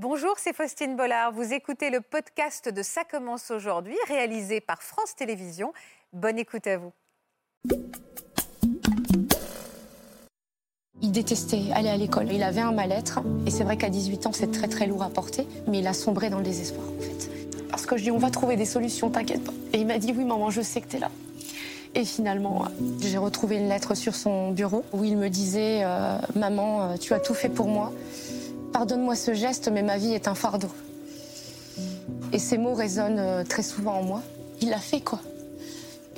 Bonjour, c'est Faustine Bollard. Vous écoutez le podcast de Ça commence aujourd'hui, réalisé par France Télévisions. Bonne écoute à vous. Il détestait aller à l'école. Il avait un mal-être. Et c'est vrai qu'à 18 ans, c'est très très lourd à porter. Mais il a sombré dans le désespoir, en fait. Parce que je dis, on va trouver des solutions, t'inquiète pas. Et il m'a dit, oui, maman, je sais que t'es là. Et finalement, j'ai retrouvé une lettre sur son bureau où il me disait, euh, maman, euh, tu as tout fait pour moi. Pardonne-moi ce geste, mais ma vie est un fardeau. Et ces mots résonnent euh, très souvent en moi. Il l'a fait, quoi?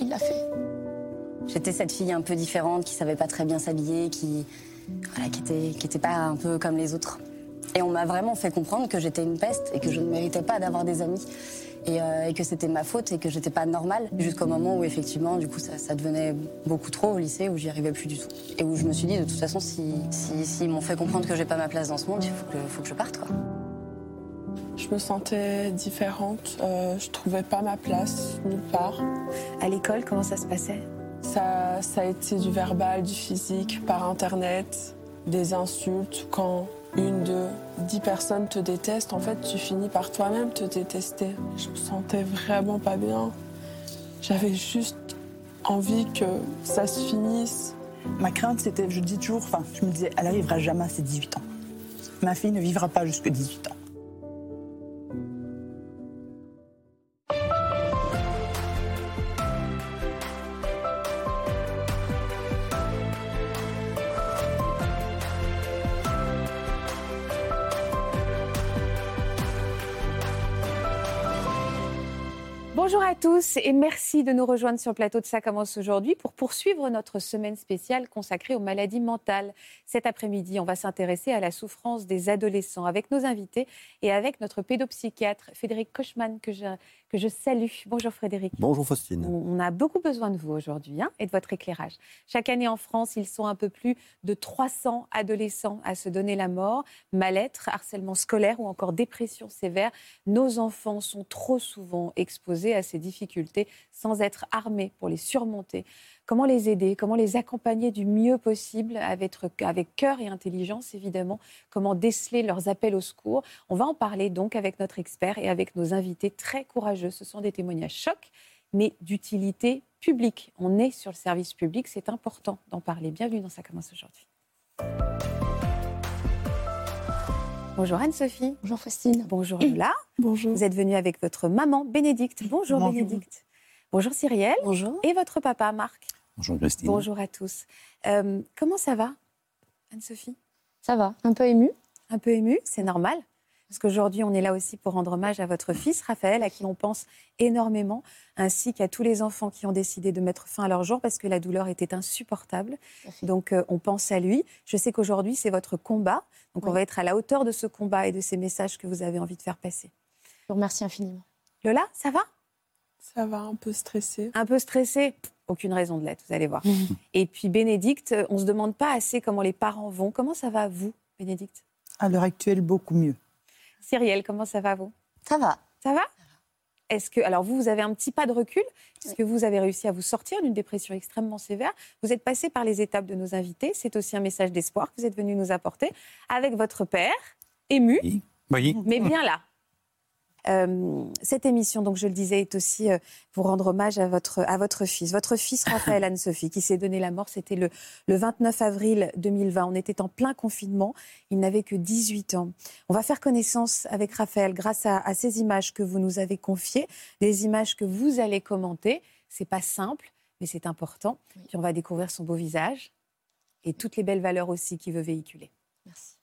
Il l'a fait. J'étais cette fille un peu différente, qui savait pas très bien s'habiller, qui, voilà, qui était, qui était pas un peu comme les autres. Et on m'a vraiment fait comprendre que j'étais une peste et que je ne méritais pas d'avoir des amis. Et, euh, et que c'était ma faute et que j'étais pas normale. Jusqu'au moment où effectivement, du coup, ça, ça devenait beaucoup trop au lycée, où j'y arrivais plus du tout. Et où je me suis dit, de toute façon, si, si, s'ils m'ont fait comprendre que j'ai pas ma place dans ce monde, il faut que, faut que je parte, quoi. Je me sentais différente, euh, je trouvais pas ma place nulle part. À l'école, comment ça se passait? Ça, ça a été du verbal, du physique, par internet, des insultes. Quand une, deux, dix personnes te détestent, en fait, tu finis par toi-même te détester. Je me sentais vraiment pas bien. J'avais juste envie que ça se finisse. Ma crainte, c'était, je dis toujours, enfin, je me disais, elle n'arrivera jamais à ses 18 ans. Ma fille ne vivra pas jusque 18 ans. Bonjour à tous et merci de nous rejoindre sur le plateau de Ça commence aujourd'hui pour poursuivre notre semaine spéciale consacrée aux maladies mentales. Cet après-midi, on va s'intéresser à la souffrance des adolescents avec nos invités et avec notre pédopsychiatre Frédéric Kochman que que je salue. Bonjour Frédéric. Bonjour Faustine. On a beaucoup besoin de vous aujourd'hui hein, et de votre éclairage. Chaque année en France, ils sont un peu plus de 300 adolescents à se donner la mort. Mal-être, harcèlement scolaire ou encore dépression sévère. Nos enfants sont trop souvent exposés à ces difficultés sans être armés pour les surmonter. Comment les aider? Comment les accompagner du mieux possible avec, avec cœur et intelligence, évidemment? Comment déceler leurs appels au secours? On va en parler donc avec notre expert et avec nos invités très courageux. Ce sont des témoignages chocs, mais d'utilité publique. On est sur le service public, c'est important d'en parler. Bienvenue dans Ça commence aujourd'hui. Bonjour Anne-Sophie. Bonjour Faustine. Bonjour Lola. Bonjour. Vous êtes venue avec votre maman Bénédicte. Bonjour, Bonjour. Bénédicte. Bonjour Cyrielle. Bonjour. Et votre papa Marc. Bonjour Christine. Bonjour à tous. Euh, comment ça va, Anne-Sophie? Ça va, un peu émue. Un peu émue, c'est normal. Parce qu'aujourd'hui, on est là aussi pour rendre hommage à votre fils, Raphaël, à qui on pense énormément, ainsi qu'à tous les enfants qui ont décidé de mettre fin à leur jour parce que la douleur était insupportable. Donc, euh, on pense à lui. Je sais qu'aujourd'hui, c'est votre combat. Donc, on va être à la hauteur de ce combat et de ces messages que vous avez envie de faire passer. Je vous remercie infiniment. Lola, ça va? Ça va un peu stressé. Un peu stressée? Aucune raison de l'être, vous allez voir. et puis, Bénédicte, on ne se demande pas assez comment les parents vont. Comment ça va, vous, Bénédicte? À l'heure actuelle, beaucoup mieux. Cyrielle, comment ça va, vous? Ça va. Ça va? Est-ce que, alors vous, vous avez un petit pas de recul, puisque vous avez réussi à vous sortir d'une dépression extrêmement sévère? Vous êtes passé par les étapes de nos invités. C'est aussi un message d'espoir que vous êtes venu nous apporter avec votre père, ému, Oui. Oui. mais bien là. Euh, cette émission, donc je le disais, est aussi euh, pour rendre hommage à votre, à votre fils. Votre fils Raphaël Anne-Sophie, qui s'est donné la mort, c'était le, le 29 avril 2020. On était en plein confinement. Il n'avait que 18 ans. On va faire connaissance avec Raphaël grâce à, à ces images que vous nous avez confiées, des images que vous allez commenter. C'est pas simple, mais c'est important. Puis on va découvrir son beau visage et toutes les belles valeurs aussi qu'il veut véhiculer. Merci.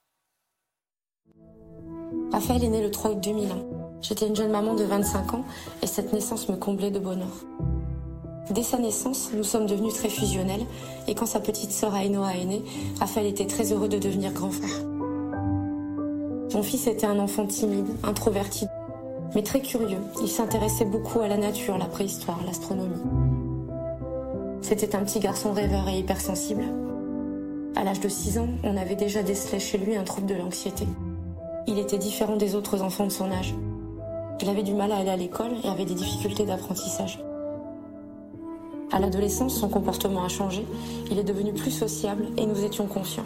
Raphaël est né le 3 août 2001. J'étais une jeune maman de 25 ans et cette naissance me comblait de bonheur. Dès sa naissance, nous sommes devenus très fusionnels et quand sa petite sœur Ainoa est née, Raphaël était très heureux de devenir grand frère. Mon fils était un enfant timide, introverti, mais très curieux. Il s'intéressait beaucoup à la nature, la préhistoire, l'astronomie. C'était un petit garçon rêveur et hypersensible. À l'âge de 6 ans, on avait déjà décelé chez lui un trouble de l'anxiété. Il était différent des autres enfants de son âge. Il avait du mal à aller à l'école et avait des difficultés d'apprentissage. À l'adolescence, son comportement a changé. Il est devenu plus sociable et nous étions conscients.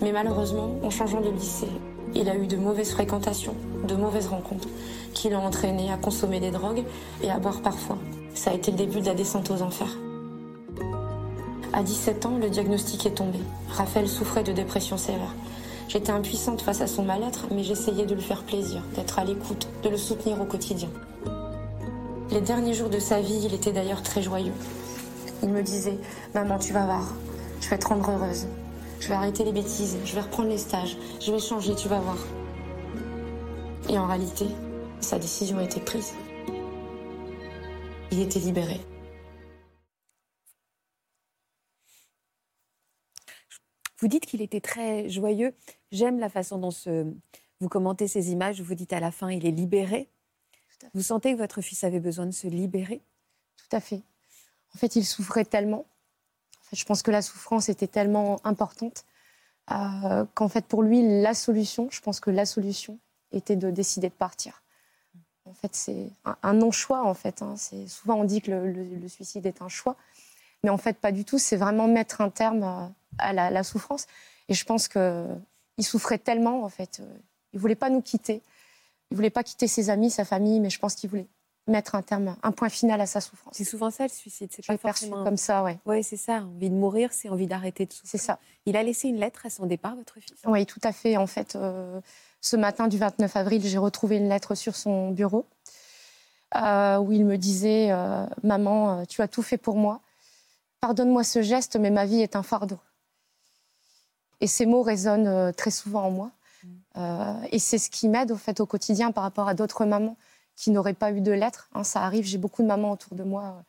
Mais malheureusement, en changeant de lycée, Il a eu de mauvaises fréquentations, de mauvaises rencontres, qui l'ont entraîné à consommer des drogues et à boire parfois. Ça a été le début de la descente aux enfers. À 17 ans, le diagnostic est tombé. Raphaël souffrait de dépression sévère. J'étais impuissante face à son mal-être, mais j'essayais de lui faire plaisir, d'être à l'écoute, de le soutenir au quotidien. Les derniers jours de sa vie, il était d'ailleurs très joyeux. Il me disait Maman, tu vas voir, je vais te rendre heureuse. Je vais arrêter les bêtises, je vais reprendre les stages, je vais changer, tu vas voir. Et en réalité, sa décision a été prise. Il était libéré. Vous dites qu'il était très joyeux. J'aime la façon dont vous commentez ces images. Vous dites à la fin, il est libéré. Vous sentez que votre fils avait besoin de se libérer? Tout à fait. En fait, il souffrait tellement. je pense que la souffrance était tellement importante euh, qu'en fait, pour lui, la solution, je pense que la solution était de décider de partir. En fait, c'est un, non-choix, en fait. Hein. Souvent, on dit que le, suicide est un choix. Mais en fait, pas du tout. C'est vraiment mettre un terme à la, souffrance. Et je pense qu'il souffrait tellement, en fait. Il voulait pas nous quitter. Il voulait pas quitter ses amis, sa famille, mais je pense qu'il voulait mettre un terme, un point final à sa souffrance. C'est souvent ça le suicide, c'est pas forcément comme ça, ouais. Ouais, c'est ça. Envie de mourir, c'est envie d'arrêter de souffrir. C'est ça. Il a laissé une lettre à son départ, votre fils? Oui, tout à fait. En fait, euh, ce matin du 29 avril, j'ai retrouvé une lettre sur son bureau euh, où il me disait euh, Maman, tu as tout fait pour moi. Pardonne-moi ce geste, mais ma vie est un fardeau. Et ces mots résonnent très souvent en moi. Mm. et c'est ce qui m'aide au fait au quotidien par rapport à d'autres mamans qui n'auraient pas eu de lettres. Hein, ça arrive, j'ai beaucoup de mamans autour de moi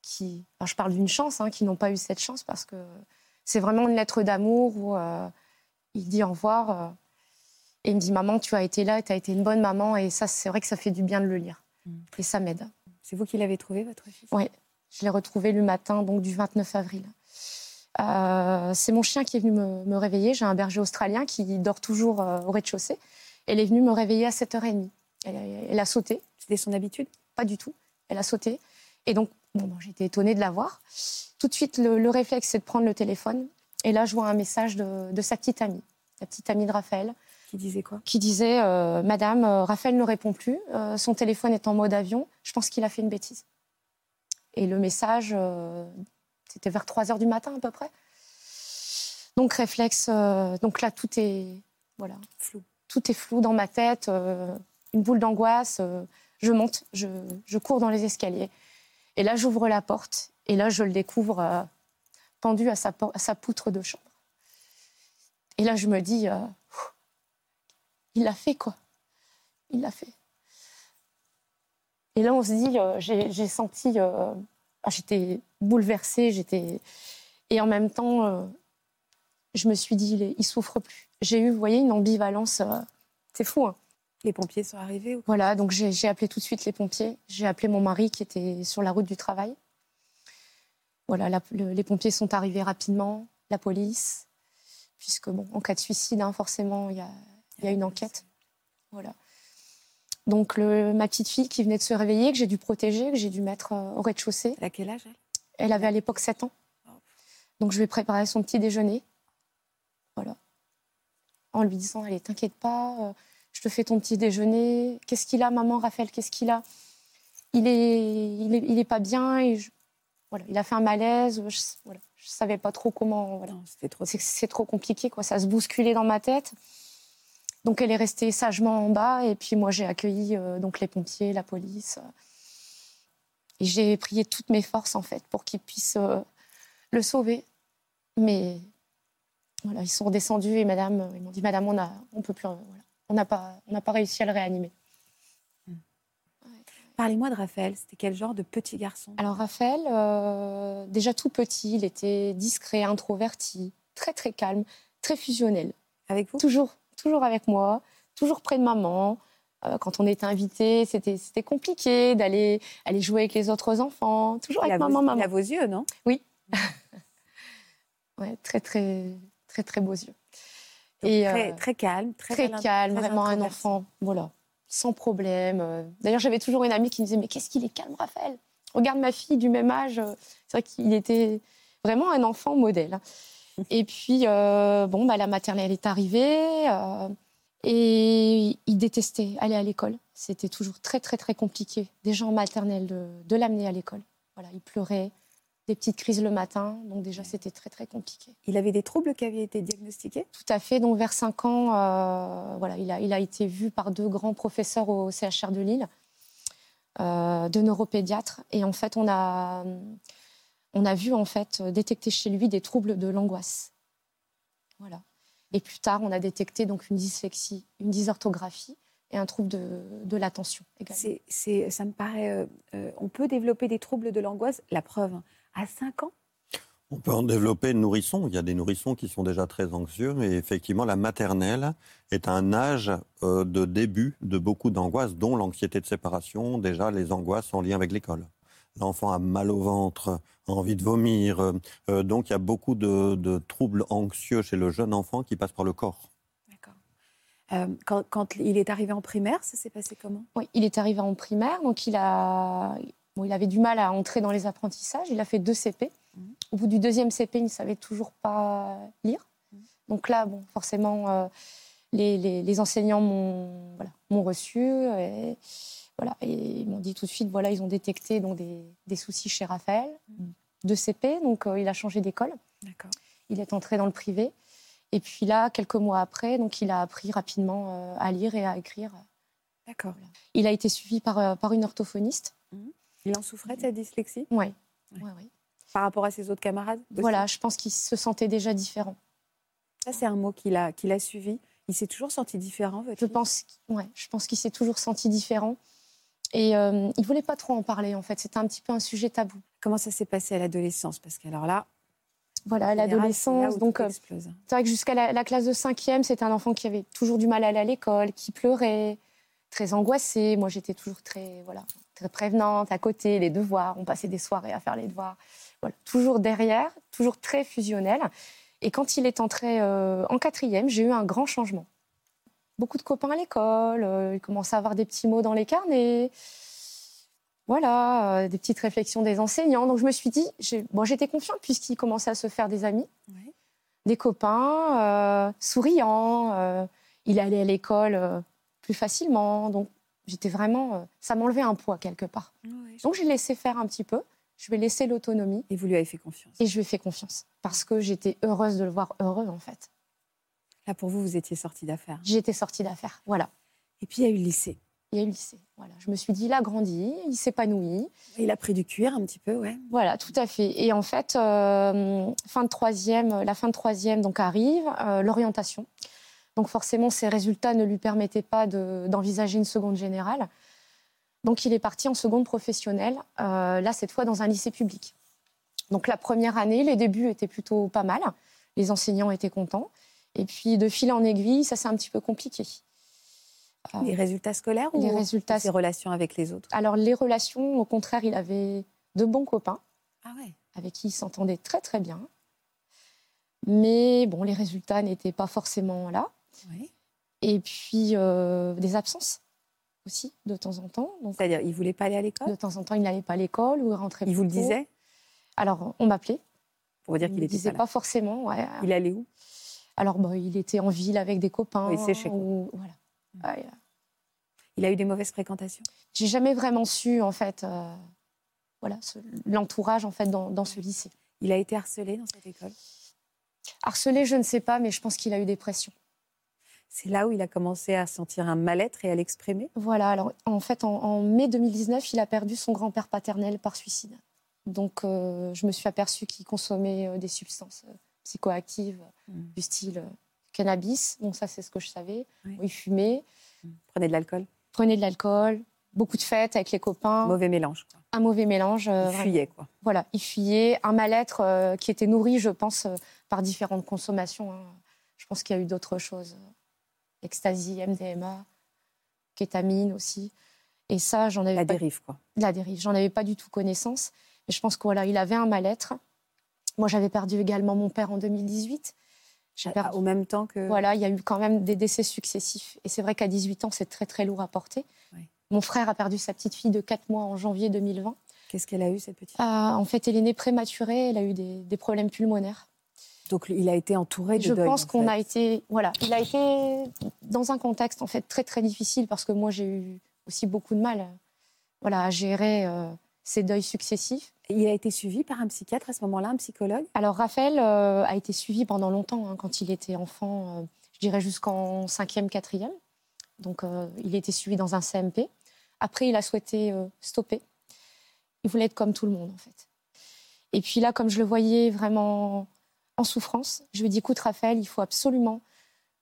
qui, je parle d'une chance, hein, qui n'ont pas eu cette chance parce que c'est vraiment une lettre d'amour où il dit au revoir. Et il me dit Maman, tu as été là, tu as été une bonne maman. Et ça, c'est vrai que ça fait du bien de le lire. Mm. Et ça m'aide. C'est vous qui l'avez trouvé, votre fils? Oui, je l'ai retrouvé le matin donc, du 29 avril. Euh, c'est mon chien qui est venu me, réveiller. J'ai un berger australien qui dort toujours euh, au rez-de-chaussée. Elle est venue me réveiller à 7h30. Elle, a sauté. C'était son habitude? Pas du tout. Elle a sauté. Et donc, bon, j'étais étonnée de la voir. Tout de suite, le, réflexe, c'est de prendre le téléphone. Et là, je vois un message de, de sa petite amie, la petite amie de Raphaël, qui disait quoi? Qui disait euh, Madame, Raphaël ne répond plus, son téléphone est en mode avion, je pense qu'il a fait une bêtise. Et le message, c'était vers 3 heures du matin à peu près. Donc, réflexe, donc là, tout est, voilà, flou. Tout est flou dans ma tête, une boule d'angoisse. je monte, je, cours dans les escaliers. Et là, j'ouvre la porte, et là, je le découvre pendu à sa, à sa poutre de chambre. Et là, je me dis, il l'a fait, quoi. Il l'a fait. Et là, on se dit, euh, j'ai senti, euh, ah, j'étais bouleversée, j'étais, et en même temps, euh, je me suis dit, il, il souffre plus. J'ai eu, vous voyez, une ambivalence. c'est fou. Hein. Les pompiers sont arrivés ou Voilà, donc j'ai appelé tout de suite les pompiers. J'ai appelé mon mari qui était sur la route du travail. Voilà, les pompiers sont arrivés rapidement, la police, puisque bon, en cas de suicide, hein, forcément, il y a, y a une enquête. Voilà. Donc le, ma petite fille qui venait de se réveiller, que j'ai dû protéger, que j'ai dû mettre euh, au rez-de-chaussée. Elle a quel âge elle? Elle avait à l'époque 7 ans. Donc je lui ai préparé son petit déjeuner. Voilà. En lui disant, allez, t'inquiète pas, euh, je te fais ton petit déjeuner. Qu'est-ce qu'il a, maman, Raphaël Qu'est-ce qu'il a? Il est, il est, pas bien. Et voilà, il a fait un malaise. Je, voilà, je savais pas trop comment. Voilà. C'est trop compliqué, quoi. Ça se bousculait dans ma tête. Donc elle est restée sagement en bas et puis moi j'ai accueilli euh, donc les pompiers, la police. Et j'ai prié toutes mes forces en fait pour qu'ils puissent euh, le sauver. Mais voilà, ils sont redescendus et madame, ils m'ont dit madame, on a, on peut plus, voilà, on n'a pas, on n'a pas réussi à le réanimer. Hmm. Parlez-moi de Raphaël. C'était quel genre de petit garçon? Alors Raphaël, euh, déjà tout petit, il était discret, introverti, très très calme, très fusionnel. Avec vous? Toujours, toujours avec moi, toujours près de maman. Euh, quand on était invité, c'était compliqué d'aller aller jouer avec les autres enfants. Toujours avec maman, maman. Il a vos yeux, non? Oui. ouais, très, très, très, très beaux yeux. Et très, euh, très calme, très, très calme, vraiment un enfant, voilà, sans problème. Euh. D'ailleurs, j'avais toujours une amie qui me disait mais qu'est-ce qu'il est calme, Raphaël? Regarde ma fille du même âge. C'est vrai qu'il était vraiment un enfant modèle. Et puis, euh, bon, bah, la maternelle est arrivée. Euh, Et il détestait aller à l'école. C'était toujours très, très, très compliqué, déjà en maternelle, de, de l'amener à l'école. Voilà, il pleurait, des petites crises le matin, donc déjà c'était très, très compliqué. Il avait des troubles qui avaient été diagnostiqués? Tout à fait, donc vers 5 ans, euh, voilà, il a, il a été vu par deux grands professeurs au CHR de Lille, de neuropédiatres, et en fait on a, on a vu en fait détecter chez lui des troubles de l'angoisse. Voilà. Et plus tard, on a détecté donc une dyslexie, une dysorthographie et un trouble de, de l'attention également. C'est- c'est- Ça me paraît. euh, euh, on peut développer des troubles de l'angoisse, la preuve, à 5 ans? On peut en développer nourrissons. Il y a des nourrissons qui sont déjà très anxieux. Et effectivement, la maternelle est un âge euh, de début de beaucoup d'angoisses, dont l'anxiété de séparation, déjà les angoisses en lien avec l'école. L'enfant a mal au ventre, a envie de vomir. euh, euh, donc il y a beaucoup de, de troubles anxieux chez le jeune enfant qui passent par le corps. D'accord. Euh, quand, quand il est arrivé en primaire, ça s'est passé comment? Oui, il est arrivé en primaire, donc il, a, bon, il avait du mal à entrer dans les apprentissages. Il a fait deux CP. Mhm. Au bout du deuxième CP, il ne savait toujours pas lire. Mhm. Donc là, bon, forcément, euh, les, les- les enseignants m'ont voilà, m'ont reçu. Et, voilà, et ils m'ont dit tout de suite, voilà, ils ont détecté donc, des, des soucis chez Raphaël. Deux CP, donc euh, il a changé d'école. Il est entré dans le privé. Et puis là, quelques mois après, donc il a appris rapidement euh, à lire et à écrire. D'accord. Il a été suivi par, euh, par une orthophoniste. Il en souffrait de sa dyslexie? Ouais. Ouais. Ouais, ouais. par rapport à ses autres camarades aussi? Voilà, je pense qu'il se sentait déjà différent. Ça, c'est un mot qu'il a, qu'il a suivi. Il s'est toujours senti différent, votre Je pense, ouais, je pense qu'il s'est toujours senti différent. Et euh, il voulait pas trop en parler, en fait. C'était un petit peu un sujet tabou. Comment ça s'est passé à l'adolescence? Parce qu'alors là, Voilà, l'adolescence. Donc, euh, c'est vrai que jusqu'à la, la classe de cinquième, c'était un enfant qui avait toujours du mal à aller à l'école, qui pleurait, très angoissé. Moi, j'étais toujours très, voilà, très prévenante, à côté, les devoirs. On passait des soirées à faire les devoirs. Voilà, toujours derrière, toujours très fusionnel. Et quand il est entré euh, en quatrième, j'ai eu un grand changement. Beaucoup de copains à l'école, euh, il commençait à avoir des petits mots dans les carnets. Voilà, euh, des petites réflexions des enseignants. Donc je me suis dit, bon, j'étais confiante puisqu'il commençait à se faire des amis des copains, euh, souriants. il allait à l'école plus facilement. Donc, j'étais vraiment. ça m'enlevait un poids quelque part. Donc, j'ai laissé faire un petit peu. Je lui ai laissé l'autonomie Et vous lui avez fait confiance. et je lui ai fait confiance. Parce que j'étais heureuse de le voir heureux, en fait. Là, pour vous, vous étiez sortie d'affaires. J'étais sortie d'affaires. Voilà. Et puis, il y a eu le lycée. Il y a eu le lycée. Voilà. Je me suis dit, il a grandi, il s'épanouit. Il a pris du cuir un petit peu, ouais. Voilà, tout à fait. Et en fait, euh, fin de troisième, la fin de troisième donc arrive, euh, l'orientation. Donc forcément, ses résultats ne lui permettaient pas de- d'envisager une seconde générale. Donc il est parti en seconde professionnelle, euh, là cette fois dans un lycée public. Donc la première année, les débuts étaient plutôt pas mal, les enseignants étaient contents. Et puis de fil en aiguille, ça c'est un petit peu compliqué. Ah. Les résultats scolaires Les ou résultats- ses relations avec les autres? Alors les relations, au contraire, il avait de bons copains. Ah ouais. avec qui il s'entendait très très bien. Mais bon, les résultats n'étaient pas forcément là. Et puis euh, des absences aussi, de temps en temps. C'est-à-dire, il voulait pas aller à de l'école temps en temps, il n'allait pas à l'école ou il rentrait Il vous le disait? Alors, on m'appelait. Pour dire Il qu'il ne était disait pas pas, là. forcément. ouais. Il allait où? Alors, bah, il était en ville avec des copains. Oui, quoi. ou- voilà. Ouais, Il a eu des mauvaises fréquentations J'ai jamais vraiment su, en fait, euh, voilà, l'entourage, en fait, dans, dans ce lycée. Il a été harcelé dans cette école? Harcelé, je ne sais pas, mais je pense qu'il a eu des pressions. C'est là où il a commencé à sentir un mal-être et à l'exprimer? Voilà, alors en fait, en, en mai 2019, il a perdu son grand-père paternel par suicide. Donc, euh, je me suis aperçue qu'il consommait euh, des substances psychoactives Mm. du style euh, cannabis. Donc, ça, c'est ce que je savais. Oui. Il fumait, Prenait de l'alcool prenait de l'alcool, beaucoup de fêtes avec les copains, Mauvais mélange. quoi. un mauvais mélange. euh, Il vraiment. fuyait, quoi. Voilà, il fuyait, un mal-être euh, qui était nourri, je pense, euh, par différentes consommations. hein. Je pense qu'il y a eu d'autres choses. Ecstasy, MDMA, kétamine aussi. Et ça, j'en avais La pas dérive, quoi. la dérive. J'en avais pas du tout connaissance. Mais je pense qu'il voilà, il avait un mal-être. Moi, j'avais perdu également mon père en 2018. J'ai Ah, perdu- Au même temps que. Voilà, il y a eu quand même des décès successifs. Et c'est vrai qu'à 18 ans, c'est très très lourd à porter. Oui. Mon frère a perdu sa petite fille de 4 mois en janvier 2020. Qu'est-ce qu'elle a eu, cette petite Ah, en fait, elle est née prématurée. Elle a eu des, des problèmes pulmonaires. Donc, il a été entouré de Je deuil, pense en qu'on a été, voilà, il a été dans un contexte en fait très très difficile parce que moi j'ai eu aussi beaucoup de mal voilà, à gérer euh, ces deuils successifs. Il a été suivi par un psychiatre à ce moment-là, un psychologue? Alors Raphaël euh, a été suivi pendant longtemps, hein, quand il était enfant, euh, je dirais jusqu'en 5e, 4e. Donc il a été suivi dans un CMP. Après, il a souhaité stopper. Il voulait être comme tout le monde, en fait. Et puis là, comme je le voyais vraiment en souffrance, je lui ai dit, écoute Raphaël, il faut absolument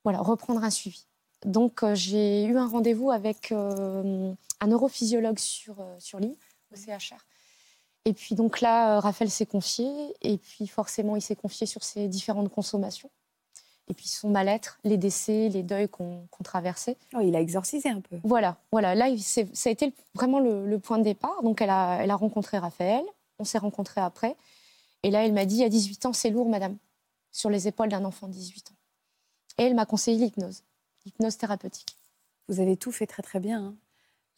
voilà, reprendre un suivi. Donc j'ai eu un rendez-vous avec un neurophysiologue sur, euh, sur l'île, au CHR. Et puis donc là, euh, Raphaël s'est confié, et puis forcément, il s'est confié sur ses différentes consommations. Et puis son mal-être, les décès, les deuils qu'on traversait. Oh, il a exorcisé un peu. Voilà, voilà. Là, ça a été vraiment le, point de départ. Donc elle a, elle a rencontré Raphaël, on s'est rencontrés après. Et là, elle m'a dit, à 18 ans, c'est lourd, madame, sur les épaules d'un enfant de 18 ans. Et elle m'a conseillé l'hypnose, l'hypnose thérapeutique. Vous avez tout fait très très bien. Hein.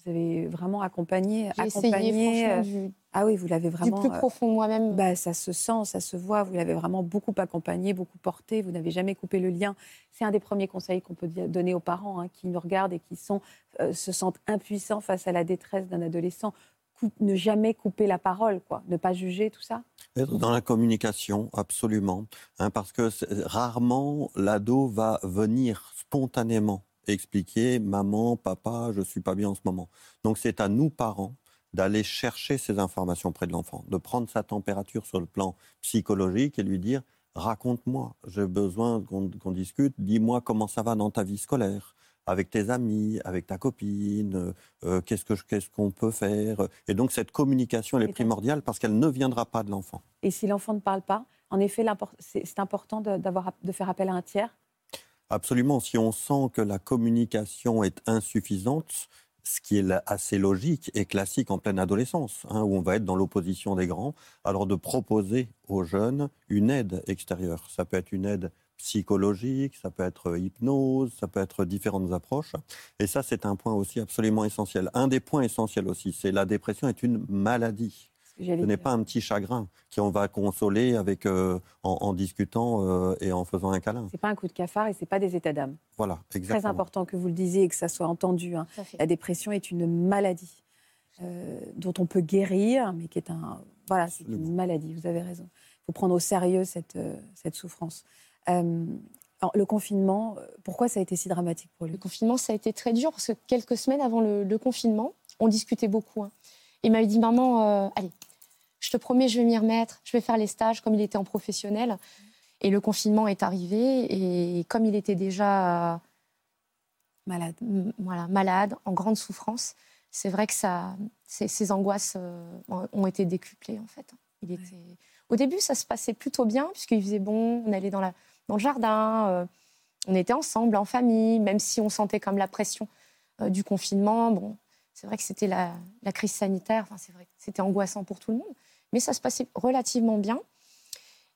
Vous avez vraiment accompagné. accompagné euh, du, ah oui, vous l'avez vraiment. Du plus euh, profond moi-même. Bah, ça se sent, ça se voit. Vous l'avez vraiment beaucoup accompagné, beaucoup porté. Vous n'avez jamais coupé le lien. C'est un des premiers conseils qu'on peut donner aux parents hein, qui nous regardent et qui sont, euh, se sentent impuissants face à la détresse d'un adolescent. ne jamais couper la parole, quoi. Ne pas juger, tout ça. Être dans la communication, absolument. Hein, parce que rarement l'ado va venir spontanément expliquer maman, papa, je suis pas bien en ce moment. Donc c'est à nous parents d'aller chercher ces informations près de l'enfant, de prendre sa température sur le plan psychologique et lui dire raconte-moi, j'ai besoin qu'on discute, dis-moi comment ça va dans ta vie scolaire, avec tes amis, avec ta copine, euh, qu'est-ce qu'on peut faire? Et donc cette communication, elle est primordiale parce qu'elle ne viendra pas de l'enfant. Et si l'enfant ne parle pas, en effet, c'est important de, de faire appel à un tiers Absolument. Si on sent que la communication est insuffisante, ce qui est assez logique et classique en pleine adolescence, hein, où on va être dans l'opposition des grands, alors de proposer aux jeunes une aide extérieure. Ça peut être une aide psychologique, ça peut être hypnose, ça peut être différentes approches. Et ça, c'est un point aussi absolument essentiel. Un des points essentiels aussi, c'est la dépression est une maladie. Ce n'est pas un petit chagrin qu'on va consoler avec, euh, en, discutant euh, et en faisant un câlin. C'est pas un coup de cafard et c'est pas des états d'âme. Voilà, exactement. Très important que vous le disiez et que ça soit entendu. Hein. La dépression est une maladie euh, dont on peut guérir, mais qui est un voilà, c'est une maladie. Vous avez raison. Il faut prendre au sérieux cette, cette souffrance. le confinement, pourquoi ça a été si dramatique pour lui? Le confinement, ça a été très dur parce que quelques semaines avant le, confinement, on discutait beaucoup. Hein. Il m'avait dit, maman, allez, je te promets, je vais m'y remettre, je vais faire les stages comme il était en professionnel. Et le confinement est arrivé et comme il était déjà malade, voilà, malade, en grande souffrance, c'est vrai que ça, ses, angoisses euh, ont été décuplées en fait. Il était... Au début, ça se passait plutôt bien puisqu'il faisait bon, on allait dans, la, dans le jardin, euh, on était ensemble en famille, même si on sentait comme la pression euh, du confinement. Bon, c'est vrai que c'était la, la, crise sanitaire, enfin, c'est vrai c'était angoissant pour tout le monde. Mais ça se passait relativement bien.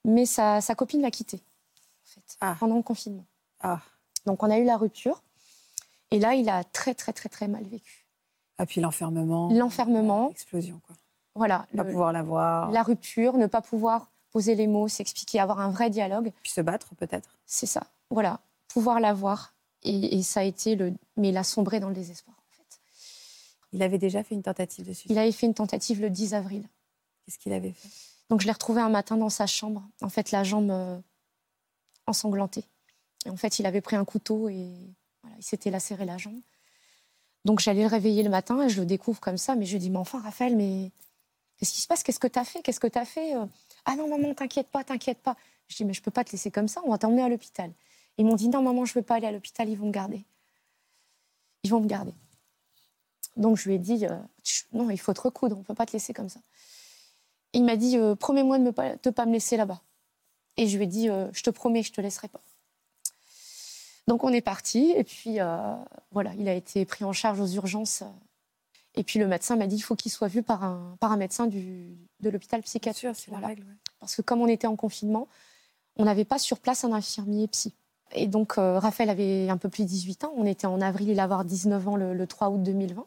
Mais sa, sa copine l'a quitté, en fait, ah. pendant le confinement. Ah. Donc on a eu la rupture. Et là, il a très, très, très, très mal vécu. Ah, puis l'enfermement. L'enfermement. L'explosion, quoi. Voilà. Ne pas pouvoir la voir. La rupture, ne pas pouvoir poser les mots, s'expliquer, avoir un vrai dialogue. Puis se battre, peut-être. C'est ça. Voilà. Pouvoir la voir. Et, et, ça a été le. Mais il a sombré dans le désespoir, en fait. Il avait déjà fait une tentative de suicide Il avait fait une tentative le 10 avril. Qu'est-ce qu'il avait fait? Donc je l'ai retrouvé un matin dans sa chambre, en fait la jambe euh, ensanglantée. Et en fait, il avait pris un couteau et il s'était lacéré la jambe. Donc j'allais le réveiller le matin et je le découvre comme ça. Mais je lui dis, mais enfin, Raphaël, mais qu'est-ce qui se passe? Qu'est-ce que tu as fait? Qu'est-ce que tu as fait euh? Ah non, maman, t'inquiète pas, t'inquiète pas. Je dis, mais je peux pas te laisser comme ça, on va t'emmener à l'hôpital. Ils m'ont dit, non, maman, je veux pas aller à l'hôpital, ils vont me garder. Ils vont me garder. Donc je lui ai dit, euh, non, il faut te recoudre, on peut pas te laisser comme ça il m'a dit euh, Promets-moi de ne pas, pas, me laisser là-bas. Et je lui ai dit euh, Je te promets, je ne te laisserai pas. Donc on est parti. Et puis euh, voilà, il a été pris en charge aux urgences. Et puis le médecin m'a dit Il faut qu'il soit vu par un, par un médecin du, de l'hôpital psychiatrique. règle. Parce que comme on était en confinement, on n'avait pas sur place un infirmier psy. Et donc Raphaël avait un peu plus de 18 ans. On était en avril, il allait avoir 19 ans le, le 3 août 2020.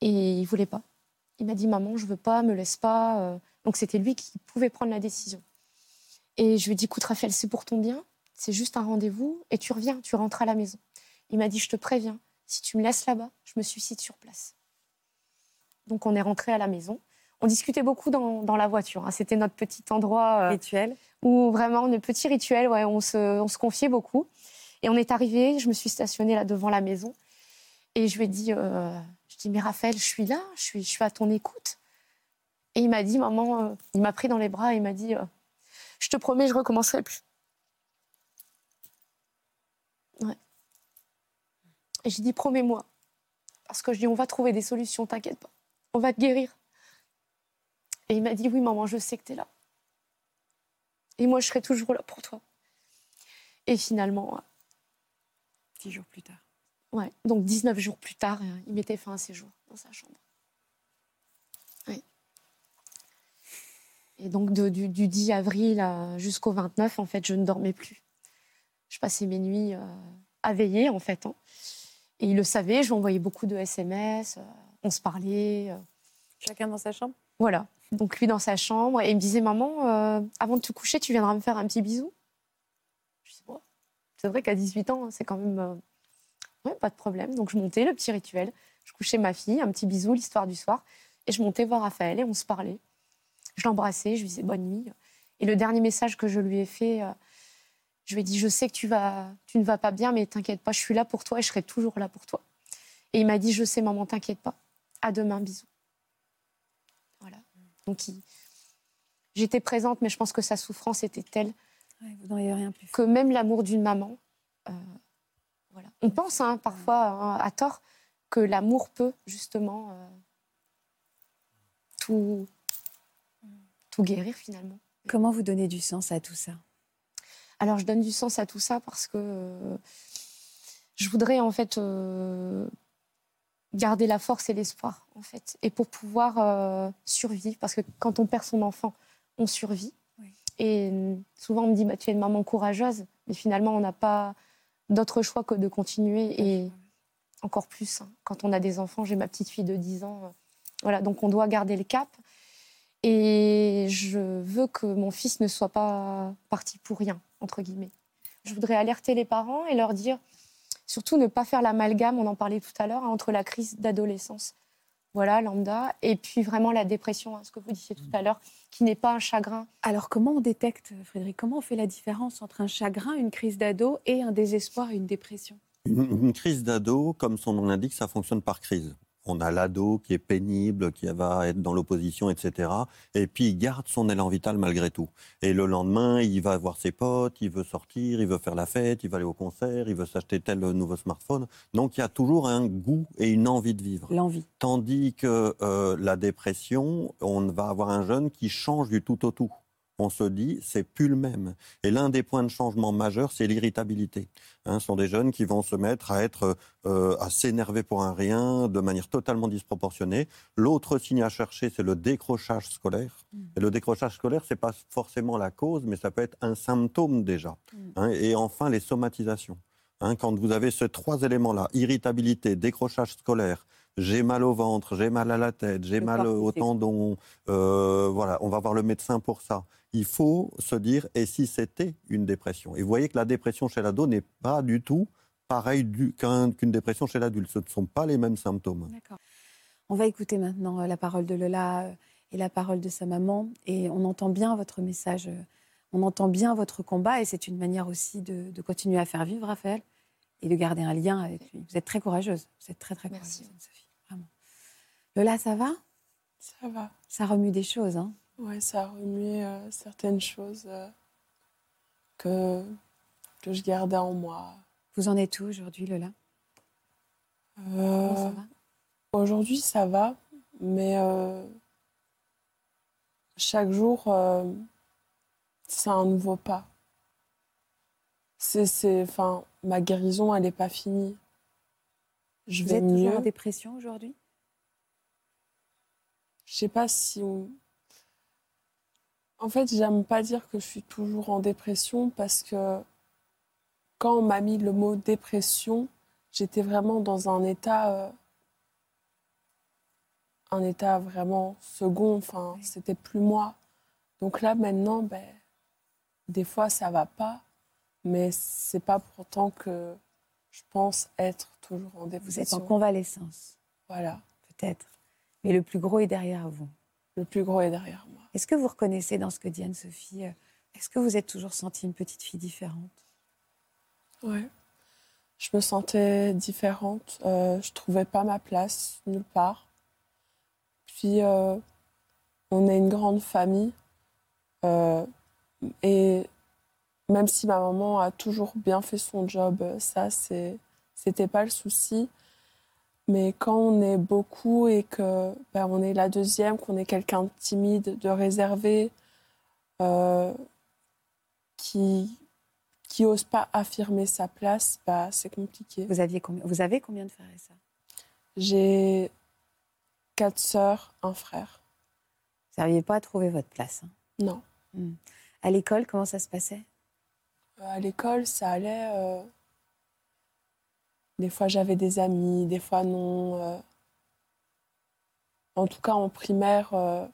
Et il voulait pas. Il m'a dit Maman, je veux pas, me laisse pas. Euh. Donc c'était lui qui pouvait prendre la décision. Et je lui ai dit Écoute, Raphaël, c'est pour ton bien, c'est juste un rendez-vous, et tu reviens, tu rentres à la maison. Il m'a dit Je te préviens, si tu me laisses là-bas, je me suicide sur place. Donc on est rentré à la maison. On discutait beaucoup dans, dans la voiture. hein. C'était notre petit endroit euh, Rituel. où vraiment, le petit rituel, ouais, on, se, on se confiait beaucoup. Et on est arrivé, je me suis stationnée là devant la maison. Et je lui ai dit, euh, je dis, mais Raphaël, je suis là, je suis, je suis à ton écoute. Et il m'a dit, maman, euh, il m'a pris dans les bras et il m'a dit, euh, je te promets, je recommencerai plus. Ouais. Et j'ai dit, promets-moi. Parce que je dis, on va trouver des solutions, t'inquiète pas. On va te guérir. Et il m'a dit, oui, maman, je sais que tu es là. Et moi, je serai toujours là pour toi. Et finalement, Dix jours plus tard. Ouais, donc 19 jours plus tard, euh, il mettait fin à ses jours dans sa chambre. Ouais. Et donc, de- du, du 10 avril jusqu'au 29, en fait, je ne dormais plus. Je passais mes nuits euh, à veiller, en fait. hein. Et il le savait, je lui envoyais beaucoup de SMS, euh, on se parlait. euh, Chacun dans sa chambre? Voilà. Donc lui dans sa chambre et il me disait maman, avant de te coucher, tu viendras me faire un petit bisou? Je dis bon, c'est vrai qu'à 18 ans, c'est quand même ouais, pas de problème. Donc je montais le petit rituel, je couchais ma fille, un petit bisou l'histoire du soir et je montais voir Raphaël et on se parlait. Je l'embrassais, je lui disais bonne nuit. Et le dernier message que je lui ai fait, euh, je lui ai dit je sais que tu vas, tu ne vas pas bien, mais t'inquiète pas, je suis là pour toi et je serai toujours là pour toi. Et il m'a dit je sais maman, t'inquiète pas. À demain, bisous. Voilà. Donc, il- j'étais présente, mais je pense que sa souffrance était telle Ouais, Vous rien que même l'amour d'une maman, euh, voilà. On pense hein, parfois hein, à tort que l'amour peut justement euh, tout, tout guérir finalement. Comment vous donnez du sens à tout ça? Alors, je donne du sens à tout ça parce que euh, je voudrais en fait euh, garder la force et l'espoir en fait, et pour pouvoir euh, survivre. Parce que quand on perd son enfant, on survit. Oui. Et souvent, on me dit bah, tu es une maman courageuse, mais finalement, on n'a pas d'autre choix que de continuer. Et encore plus hein, quand on a des enfants. J'ai ma petite fille de 10 ans. euh, voilà, donc on doit garder le cap. Et je veux que mon fils ne soit pas parti pour rien, entre guillemets. Je voudrais alerter les parents et leur dire, surtout ne pas faire l'amalgame, on en parlait tout à l'heure, hein, entre la crise d'adolescence, voilà, lambda, et puis vraiment la dépression, hein, ce que vous disiez tout à l'heure, qui n'est pas un chagrin. Alors, comment on détecte, Frédéric? Comment on fait la différence entre un chagrin, une crise d'ado et un désespoir et une dépression? Une, une crise d'ado, comme son nom l'indique, ça fonctionne par crise. On a l'ado qui est pénible, qui va être dans l'opposition, etc. Et puis il garde son élan vital malgré tout. Et le lendemain, il va voir ses potes, il veut sortir, il veut faire la fête, il va aller au concert, il veut s'acheter tel nouveau smartphone. Donc il y a toujours un goût et une envie de vivre. L'envie. Tandis que euh, la dépression, on va avoir un jeune qui change du tout au tout. On se dit, c'est plus le même. Et l'un des points de changement majeurs, c'est l'irritabilité. Hein, ce sont des jeunes qui vont se mettre à être, euh, à s'énerver pour un rien, de manière totalement disproportionnée. L'autre signe à chercher, c'est le décrochage scolaire. Et le décrochage scolaire, c'est pas forcément la cause, mais ça peut être un symptôme déjà. Hein, et enfin, les somatisations. Hein, quand vous avez ces trois éléments-là, irritabilité, décrochage scolaire, j'ai mal au ventre, j'ai mal à la tête, j'ai mal au tendon, euh, voilà, on va voir le médecin pour ça. Il faut se dire, et si c'était une dépression? Et vous voyez que la dépression chez l'ado n'est pas du tout pareil du- qu'un- qu'une dépression chez l'adulte. Ce ne sont pas les mêmes symptômes. D'accord. On va écouter maintenant euh, la parole de Lola euh, et la parole de sa maman. Et on entend bien votre message, on entend bien votre combat. Et c'est une manière aussi de, de continuer à faire vivre Raphaël et de garder un lien avec lui. Vous êtes très courageuse. Vous êtes très, très Merci. courageuse, Sophie. Vraiment. Lola, ça va? Ça va. Ça remue des choses. Hein Ouais, ça a remué euh, certaines choses euh, que, que je gardais en moi. vous en êtes où aujourd'hui, Lola? Euh, Comment ça va? Aujourd'hui, ça va, mais euh, chaque jour, euh, c'est un nouveau pas. C'est, c'est, enfin, ma guérison, elle n'est pas finie. Je Vous vais êtes toujours en dépression aujourd'hui? Je sais pas si on... En fait, j'aime pas dire que je suis toujours en dépression parce que quand on m'a mis le mot dépression, j'étais vraiment dans un état, euh, un état vraiment second. Enfin, Oui. c'était plus moi. Donc là, maintenant, ben, des fois, ça va pas, mais c'est pas pour autant que je pense être toujours en Vous dépression. êtes en convalescence, Voilà. peut-être. Mais le plus gros est derrière vous. Le plus gros est derrière moi. Est-ce que vous reconnaissez dans ce que dit Anne-Sophie euh, Est-ce que vous êtes toujours sentie une petite fille différente? Ouais. Je me sentais différente. Euh, je trouvais pas ma place nulle part. Puis, euh, on est une grande famille. Euh, et même si ma maman a toujours bien fait son job, ça, c'est, c'était pas le souci. Mais quand on est beaucoup et que ben, on est la deuxième, qu'on est quelqu'un de timide, de réservé, euh, qui qui ose pas affirmer sa place, bah, c'est compliqué. vous, aviez combien, vous avez combien de frères et sœurs? J'ai quatre sœurs, un frère. Vous n'arriviez pas à trouver votre place. hein? Non. À l'école, comment ça se passait? Euh, À l'école, ça allait. euh, Des fois, j'avais des amis, des fois, non. euh. En tout cas, en primaire, euh,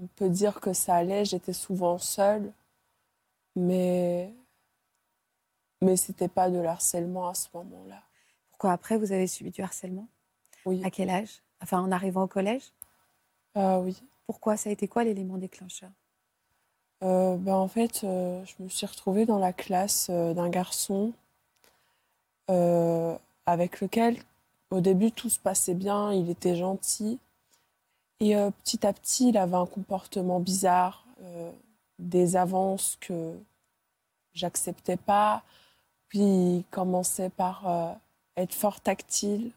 on peut dire que ça allait. J'étais souvent seule. Mais. Mais c'était pas de harcèlement à ce moment-là. Pourquoi après vous avez subi du harcèlement? Oui. À quel âge? Enfin, en arrivant au collège? Euh, oui. Pourquoi? Ça a été quoi l'élément déclencheur? Euh, ben, en fait, euh, je me suis retrouvée dans la classe d'un garçon avec lequel, au début, tout se passait bien, il était gentil. Et euh, petit à petit, il avait un comportement bizarre, euh, des avances que j'acceptais pas. Puis il commençait par euh, être fort tactile,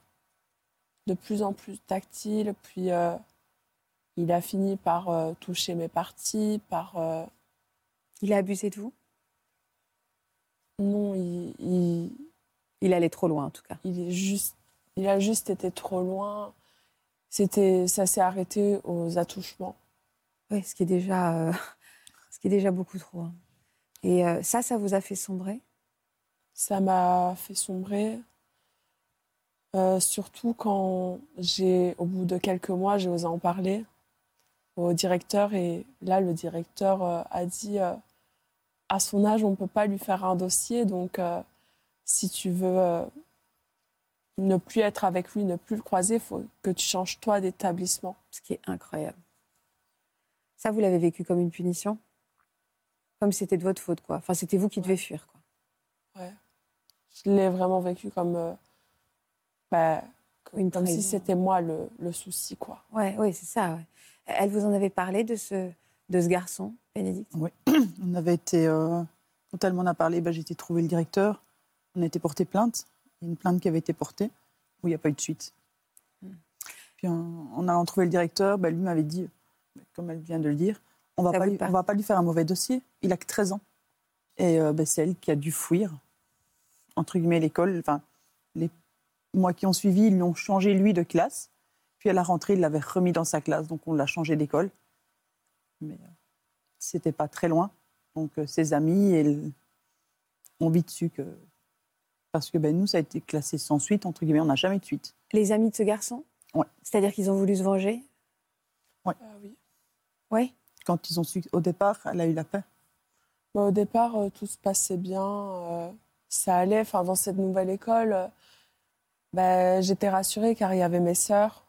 de plus en plus tactile. Puis il a fini par toucher mes parties, par... Il a abusé de vous? Non, il, il, Il allait trop loin en tout cas. il est juste, il a juste été trop loin. C'était, ça s'est arrêté aux attouchements. Oui, ce qui est déjà, euh, ce qui est déjà beaucoup trop. hein. Et euh, ça, ça vous a fait sombrer? Ça m'a fait sombrer. Euh, surtout quand j'ai, au bout de quelques mois, j'ai osé en parler au directeur et là, le directeur a dit, à son âge, on ne peut pas lui faire un dossier, donc si tu veux euh, ne plus être avec lui, ne plus le croiser, il faut que tu changes toi d'établissement. Ce qui est incroyable. Ça, vous l'avez vécu comme une punition? Comme si c'était de votre faute, quoi. Enfin, c'était vous qui devez fuir, quoi. Je l'ai vraiment vécu comme, euh, bah, Une comme si c'était moi le, le souci, quoi. Ouais, oui, c'est ça. ouais. Elle vous en avait parlé de ce, de ce garçon, Bénédicte? On avait été, euh, quand elle m'en a parlé, bah, j'ai été trouver le directeur. On a été porté plainte. Une plainte qui avait été portée où il n'y a pas eu de suite. Puis en, en allant trouver le directeur, bah, lui m'avait dit, bah, comme elle vient de le dire, on va on va pas lui faire un mauvais dossier. Il a que 13 ans. Et euh, bah, c'est elle qui a dû fuir, entre guillemets, l'école. Enfin, les mois qui ont suivi, ils l'ont changé, lui, de classe. Puis à la rentrée, il l'avait remis dans sa classe, donc on l'a changé d'école. Mais euh, c'était pas très loin. Donc euh, ses amis elles, ont vite su que. Parce que ben, nous, ça a été classé sans suite, entre guillemets, on n'a jamais eu de suite. Les amis de ce garçon Ouais. C'est-à-dire qu'ils ont voulu se venger Ah oui. Oui. Quand ils ont su, au départ, elle a eu la paix. Bah, au départ, euh, tout se passait bien. euh, ça allait. Enfin, dans cette nouvelle école, euh, bah, j'étais rassurée car il y avait mes sœurs.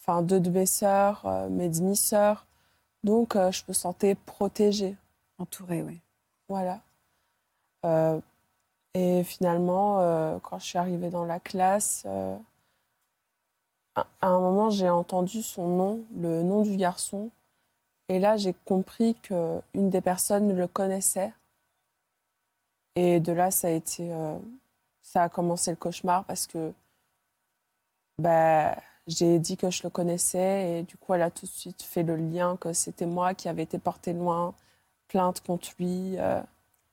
Enfin, deux de mes sœurs, euh, mes demi-sœurs. Donc, euh, je me sentais protégée. Entouré, oui. Voilà. Et finalement, euh, quand je suis arrivée dans la classe, euh, à, un moment, j'ai entendu son nom, le nom du garçon. Et là, j'ai compris qu'une des personnes le connaissait. Et de là, ça a été, euh, ça a commencé le cauchemar parce que bah, j'ai dit que je le connaissais et du coup, elle a tout de suite fait le lien que c'était moi qui avais été portée loin, plainte contre lui.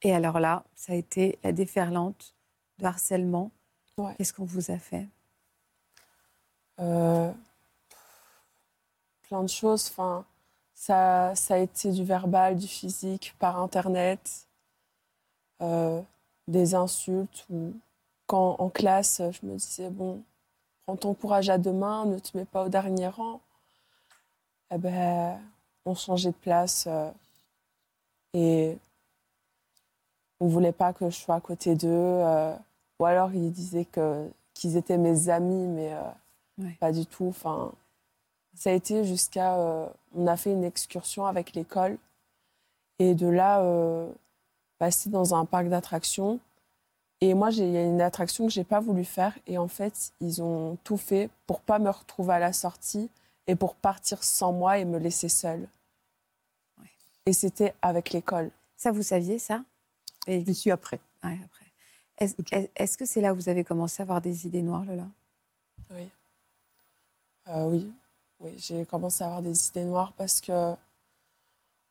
Et alors là, ça a été la déferlante de harcèlement. Ouais. Qu'est-ce qu'on vous a fait? Euh, plein de choses. Enfin, ça, ça a été du verbal, du physique, par Internet, euh, des insultes. Ou quand en classe, je me disais, bon, prends ton courage à deux mains, ne te mets pas au dernier rang. Eh ben, on changeait de place euh, et on voulait pas que je sois à côté d'eux. euh, Ou alors il disait que, qu'ils étaient mes amis, mais euh, Ouais. pas du tout. Enfin, ça a été jusqu'à. euh, on a fait une excursion avec l'école. Et de là, passer dans un parc d'attractions. Et moi, il y a une attraction que j'ai pas voulu faire. Et en fait, ils ont tout fait pour pas me retrouver à la sortie et pour partir sans moi et me laisser seule. Ouais. Et c'était avec l'école. Ça, vous saviez ça? Et- Je l'ai su après. Ouais, après. Est-ce est- est-ce que c'est là où vous avez commencé à avoir des idées noires, Lola? Oui. Euh, oui. Oui, j'ai commencé à avoir des idées noires parce que,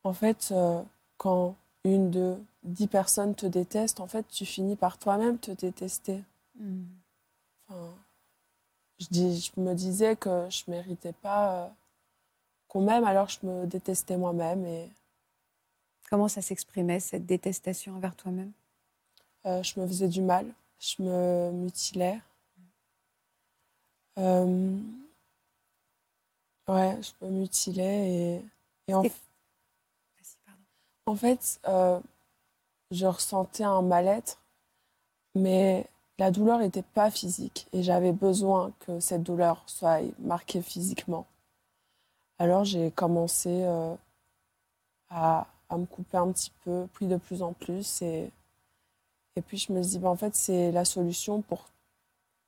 en fait, euh, quand une, deux, dix personnes te détestent, en fait, tu finis par toi-même te détester. Enfin, je, dis, je me disais que je méritais pas euh, qu'on m'aime, alors je me détestais moi-même et Comment ça s'exprimait, cette détestation envers toi-même? Euh, je me faisais du mal, je me mutilais. Euh, ouais, je me mutilais et, et en, en fait, euh, je ressentais un mal-être, mais la douleur n'était pas physique et j'avais besoin que cette douleur soit marquée physiquement. Alors j'ai commencé à, à me couper un petit peu, puis de plus en plus. Et, et puis je me suis dit, ben, en fait, c'est la solution pour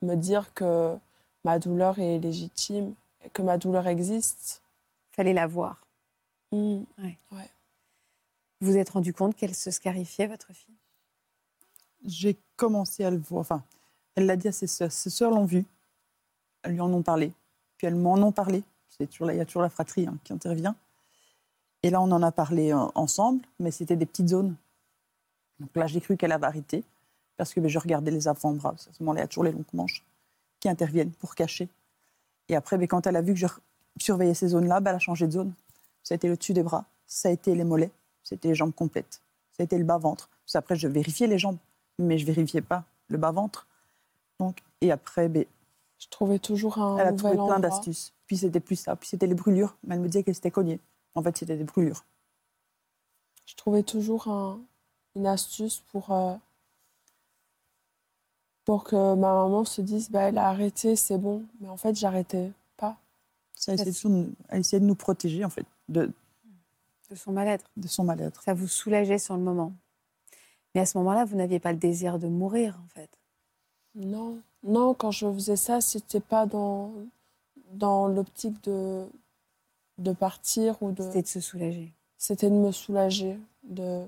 me dire que ma douleur est légitime, que ma douleur existe. Fallait la voir. Mm. Vous vous êtes rendu compte qu'elle se scarifiait, votre fille? J'ai commencé à le voir. Enfin, elle l'a dit à ses sœurs. Ses sœurs l'ont vu. Elles lui en ont parlé. Puis elles m'en ont parlé. C'est toujours là, il y a toujours la fratrie hein, qui intervient. Et là, on en a parlé euh, ensemble, mais c'était des petites zones. Donc là, j'ai cru qu'elle avait arrêté parce que ben, je regardais les avant-bras. À ce moment-là, il y a toujours les longues manches qui interviennent pour cacher. Et après, ben, quand elle a vu que je surveillais ces zones-là, ben, elle a changé de zone. Ça a été le dessus des bras, ça a été les mollets, c'était les jambes complètes, ça a été le bas-ventre. Qu'après, je vérifiais les jambes, mais je vérifiais pas le bas-ventre. Donc, et après, ben, Je trouvais toujours un elle a trouvé plein d'astuces. Puis c'était plus ça, puis c'était les brûlures. Mais elle me disait qu'elle s'était cognée. En fait, c'était des brûlures. Je trouvais toujours un- une astuce pour, euh, pour que ma maman se dise bah, elle a arrêté, c'est bon. Mais en fait, j'arrêtais pas. Ça, elle, essayait de nous- elle essayait de nous protéger, en fait, de, De son mal-être. de son mal-être. Ça vous soulageait sur le moment. Mais à ce moment-là, vous n'aviez pas le désir de mourir, en fait. Non, non, quand je faisais ça, c'était pas dans, dans l'optique de, de partir ou de. C'était de se soulager. C'était de me soulager, de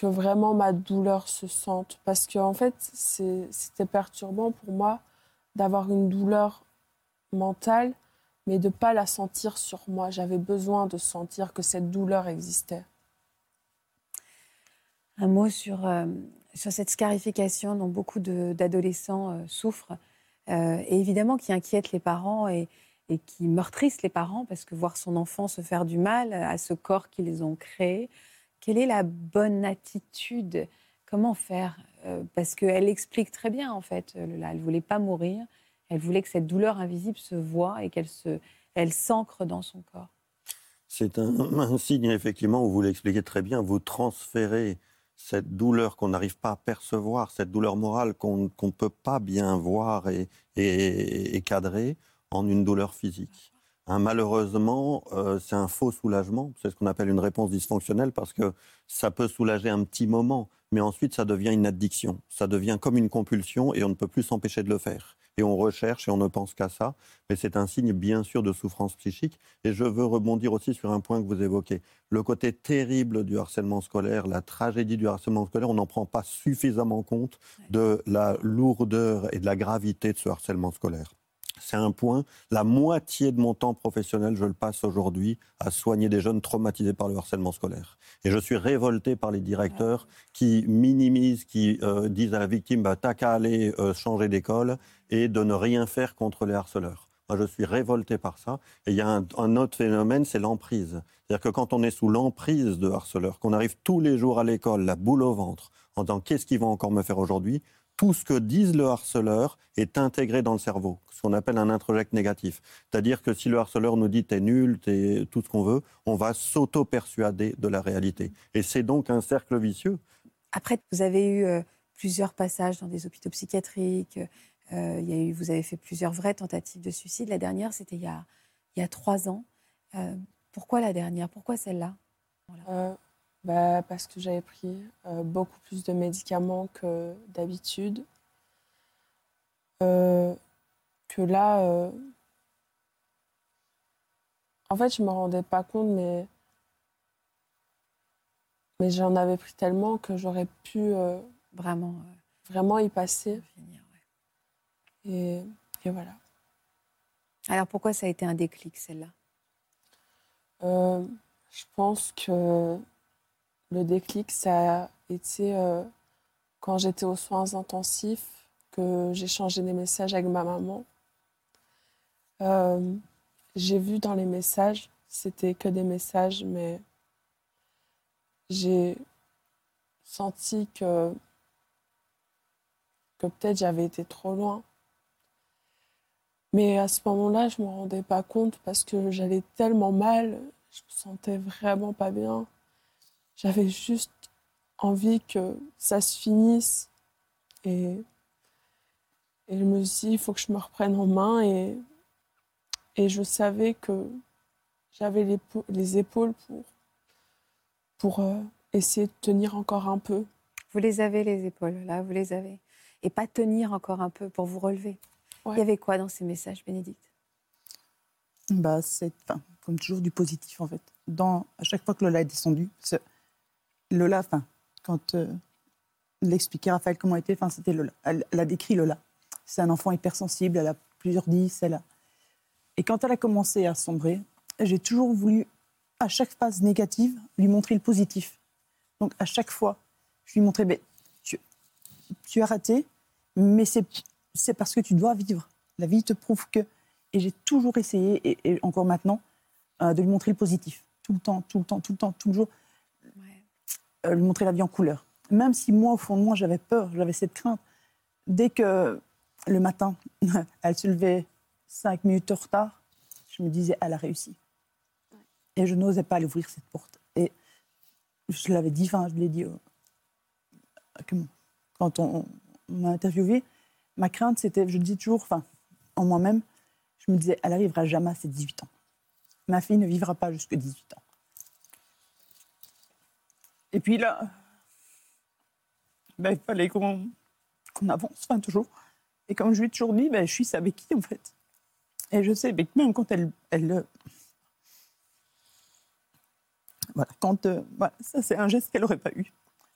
que vraiment ma douleur se sente. Parce que en fait, c'était perturbant pour moi d'avoir une douleur mentale, mais de pas la sentir sur moi. J'avais besoin de sentir que cette douleur existait. Un mot sur, euh, sur cette scarification dont beaucoup d'adolescents euh, souffrent, euh, et évidemment qui inquiète les parents et, et qui meurtrissent les parents, parce que voir son enfant se faire du mal à ce corps qu'ils ont créé, quelle est la bonne attitude? Comment faire? Euh, Parce qu'elle explique très bien, en fait, euh. Elle ne voulait pas mourir, elle voulait que cette douleur invisible se voie et qu'elle se, elle s'ancre dans son corps. C'est un, signe, effectivement, où vous l'expliquez très bien, vous transférez cette douleur qu'on n'arrive pas à percevoir, cette douleur morale qu'on ne peut pas bien voir et cadrer, en une douleur physique. Hein, malheureusement, euh, c'est un faux soulagement, c'est ce qu'on appelle une réponse dysfonctionnelle, parce que ça peut soulager un petit moment, mais ensuite ça devient une addiction, ça devient comme une compulsion et on ne peut plus s'empêcher de le faire. Et on recherche et on ne pense qu'à ça, mais c'est un signe bien sûr de souffrance psychique. Et je veux rebondir aussi sur un point que vous évoquez. Le côté terrible du harcèlement scolaire, la tragédie du harcèlement scolaire, on n'en prend pas suffisamment compte de la lourdeur et de la gravité de ce harcèlement scolaire. C'est un point. La moitié de mon temps professionnel, je le passe aujourd'hui à soigner des jeunes traumatisés par le harcèlement scolaire. Et je suis révolté par les directeurs qui minimisent, qui euh, disent à la victime bah, T'as qu'à aller euh, changer d'école et de ne rien faire contre les harceleurs. Moi, je suis révolté par ça. Et il y a un, un autre phénomène, c'est l'emprise. C'est-à-dire que quand on est sous l'emprise de harceleurs, qu'on arrive tous les jours à l'école, la boule au ventre, en disant Qu'est-ce qu'ils vont encore me faire aujourd'hui? Tout ce que disent le harceleur est intégré dans le cerveau, ce qu'on appelle un introject négatif. C'est-à-dire que si le harceleur nous dit t'es nul, t'es tout ce qu'on veut, on va s'auto-persuader de la réalité. Et c'est donc un cercle vicieux. Après, vous avez eu euh, plusieurs passages dans des hôpitaux psychiatriques. Euh, il y a eu, vous avez fait plusieurs vraies tentatives de suicide. La dernière, c'était il, y a- il y a trois ans. Euh, pourquoi la dernière? Pourquoi celle-là? Euh, bah, parce que j'avais pris euh, beaucoup plus de médicaments que d'habitude. Euh, que là, euh, en fait, je me rendais pas compte, mais, mais j'en avais pris tellement que j'aurais pu Vraiment vraiment y passer. finir, ouais. Et, et voilà. Alors pourquoi ça a été un déclic, celle-là? Euh, je pense que le déclic, ça a été euh, quand j'étais aux soins intensifs, que changé des messages avec ma maman. Euh, j'ai vu dans les messages, c'était que des messages, mais j'ai senti que, que peut-être j'avais été trop loin. Mais à ce moment-là, je ne me rendais pas compte parce que j'allais tellement mal, je me sentais vraiment pas bien. J'avais juste envie que ça se finisse. Et, et je me suis dit, il faut que je me reprenne en main. Et, et je savais que j'avais les, les épaules pour, pour euh, essayer de tenir encore un peu. Vous les avez, les épaules, là, vous les avez. Et pas tenir encore un peu pour vous relever. Ouais. Il y avait quoi dans ces messages, Bénédicte? Bah, c'est enfin, comme toujours du positif en fait. Dans, à chaque fois que Lola est descendue, Lola, enfin, quand euh, elle expliquait Raphaël comment était, c'était Lola. Elle, a décrit Lola. C'est un enfant hypersensible, elle a plusieurs 10, elle a. Et quand elle a commencé à sombrer, j'ai toujours voulu, à chaque phase négative, lui montrer le positif. Donc à chaque fois, je lui montrais, Ben, tu, tu as raté, mais c'est parce que tu dois vivre. La vie te prouve que. Et j'ai toujours essayé, et, et encore maintenant, euh, de lui montrer le positif. Tout le temps, tout le temps, tout le temps, toujours. Euh, lui montrer la vie en couleur. Même si moi, au fond de moi, j'avais peur, j'avais cette crainte. Dès que le matin, elle se levait cinq minutes en retard, je me disais, elle a réussi. Et je n'osais pas aller ouvrir cette porte. Et je l'avais dit, enfin, je l'ai dit euh, quand on, m'a interviewé, ma crainte, c'était, je dis toujours, enfin, en moi-même, je me disais, elle n'arrivera jamais à ses 18 ans. Ma fille ne vivra pas jusque 18 ans. Et puis là, ben, il fallait qu'on avance, enfin toujours. Et comme je lui ai toujours dit, ben, je suis avec qui en fait Et je sais, mais même quand elle... elle euh, voilà, quand... euh, ça c'est un geste qu'elle n'aurait pas eu.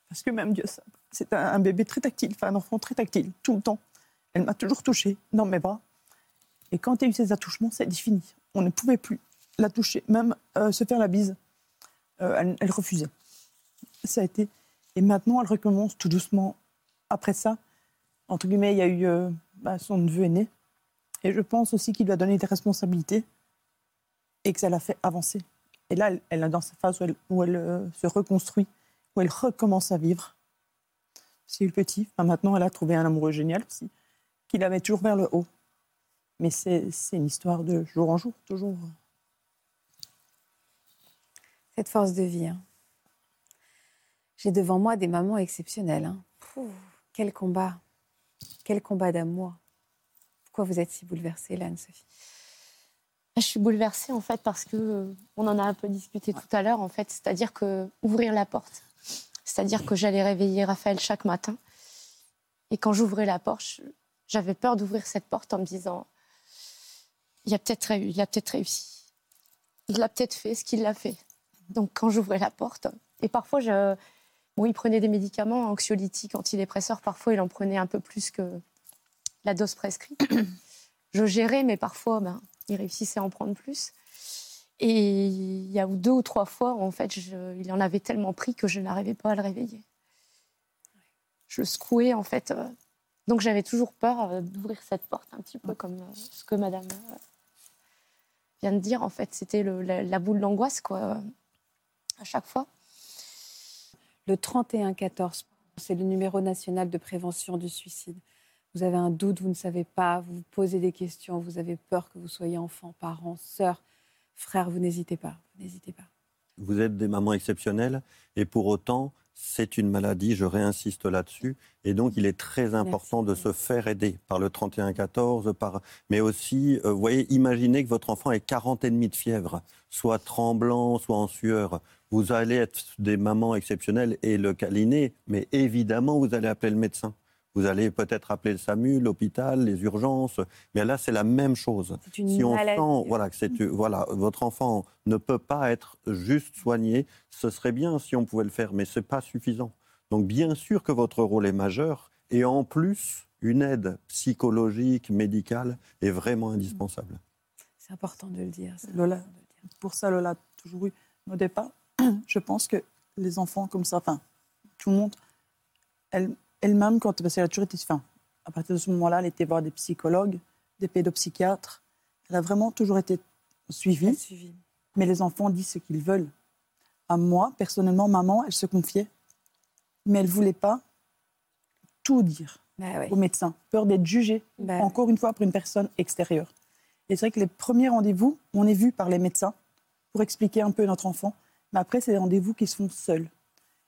Parce que même Dieu, c'est un, bébé très tactile, enfin un enfant très tactile, tout le temps. Elle m'a toujours touchée dans mes bras. Et quand il y a eu ces attouchements, c'est fini. On ne pouvait plus la toucher, même euh, se faire la bise. Elle refusait. Ça a été. Et maintenant, elle recommence tout doucement. Après ça, entre guillemets, il y a eu euh, bah, son neveu aîné. Et je pense aussi qu'il lui a donné des responsabilités et que ça l'a fait avancer. Et là, elle, elle est dans sa phase où elle, euh, se reconstruit, où elle recommence à vivre. C'est le petit. Maintenant, elle a trouvé un amoureux génial aussi, qui la met toujours vers le haut. Mais c'est une histoire de jour en jour, toujours. Cette force de vie. hein. J'ai devant moi des mamans exceptionnelles. hein. Pouh, quel combat. Quel combat d'amour. Pourquoi vous êtes si bouleversée, là, Anne-Sophie Je suis bouleversée en fait parce que euh, on en a un peu discuté tout à l'heure en fait, c'est-à-dire que ouvrir la porte, c'est-à-dire que j'allais réveiller Raphaël chaque matin et quand j'ouvrais la porte, j'avais peur d'ouvrir cette porte en me disant il a peut-être réu- il a peut-être réussi, il a peut-être fait ce qu'il a fait. Donc quand j'ouvrais la porte et parfois je bon il prenait des médicaments anxiolytiques, antidépresseurs, parfois il en prenait un peu plus que la dose prescrite. je gérais mais parfois ben il réussissait à en prendre plus. Et il y a deux ou trois fois, en fait, je- il en avait tellement pris que je n'arrivais pas à le réveiller. Je le secouais, en fait. euh, donc j'avais toujours peur euh, d'ouvrir cette porte, un petit peu comme euh, ce que Madame vient de dire. En fait, c'était la, la boule d'angoisse, quoi, à chaque fois. Le 3114, c'est le numéro national de prévention du suicide. Vous avez un doute, vous ne savez pas, vous vous posez des questions, vous avez peur que vous soyez enfant, parent, sœur, frère, vous n'hésitez pas, n'hésitez pas. Vous êtes des mamans exceptionnelles et pour autant, c'est une maladie, je réinsiste là-dessus. Et donc, il est très important de se faire aider par le 31-14, par... mais aussi, euh, vous voyez, imaginez que votre enfant ait 40 et demi de fièvre, soit tremblant, soit en sueur. Vous allez être des mamans exceptionnelles et le câliner, mais évidemment, vous allez appeler le médecin. Vous allez peut-être appeler le SAMU, l'hôpital, les urgences, mais là c'est la même chose. si on sent voilà que c'est voilà votre enfant ne peut pas être juste soigné, ce serait bien si on pouvait le faire, mais c'est pas suffisant. Donc bien sûr que votre rôle est majeur et en plus une aide psychologique, médicale est vraiment indispensable. C'est important de le dire. Lola, pour ça Lola a toujours eu au départ, je pense que les enfants comme ça, enfin tout le monde, elle elle-même, quand, parce qu'elle a toujours été, enfin, à partir de ce moment-là, elle était voir des psychologues, des pédopsychiatres. Elle a vraiment toujours été suivie. Mais les enfants disent ce qu'ils veulent. À moi, personnellement, maman, elle se confiait, mais elle voulait pas tout dire bah au médecin. Peur d'être jugée, bah encore une fois, par une personne extérieure. Et c'est vrai que les premiers rendez-vous, on est vu par les médecins pour expliquer un peu notre enfant. Mais après, c'est des rendez-vous qui se font seuls.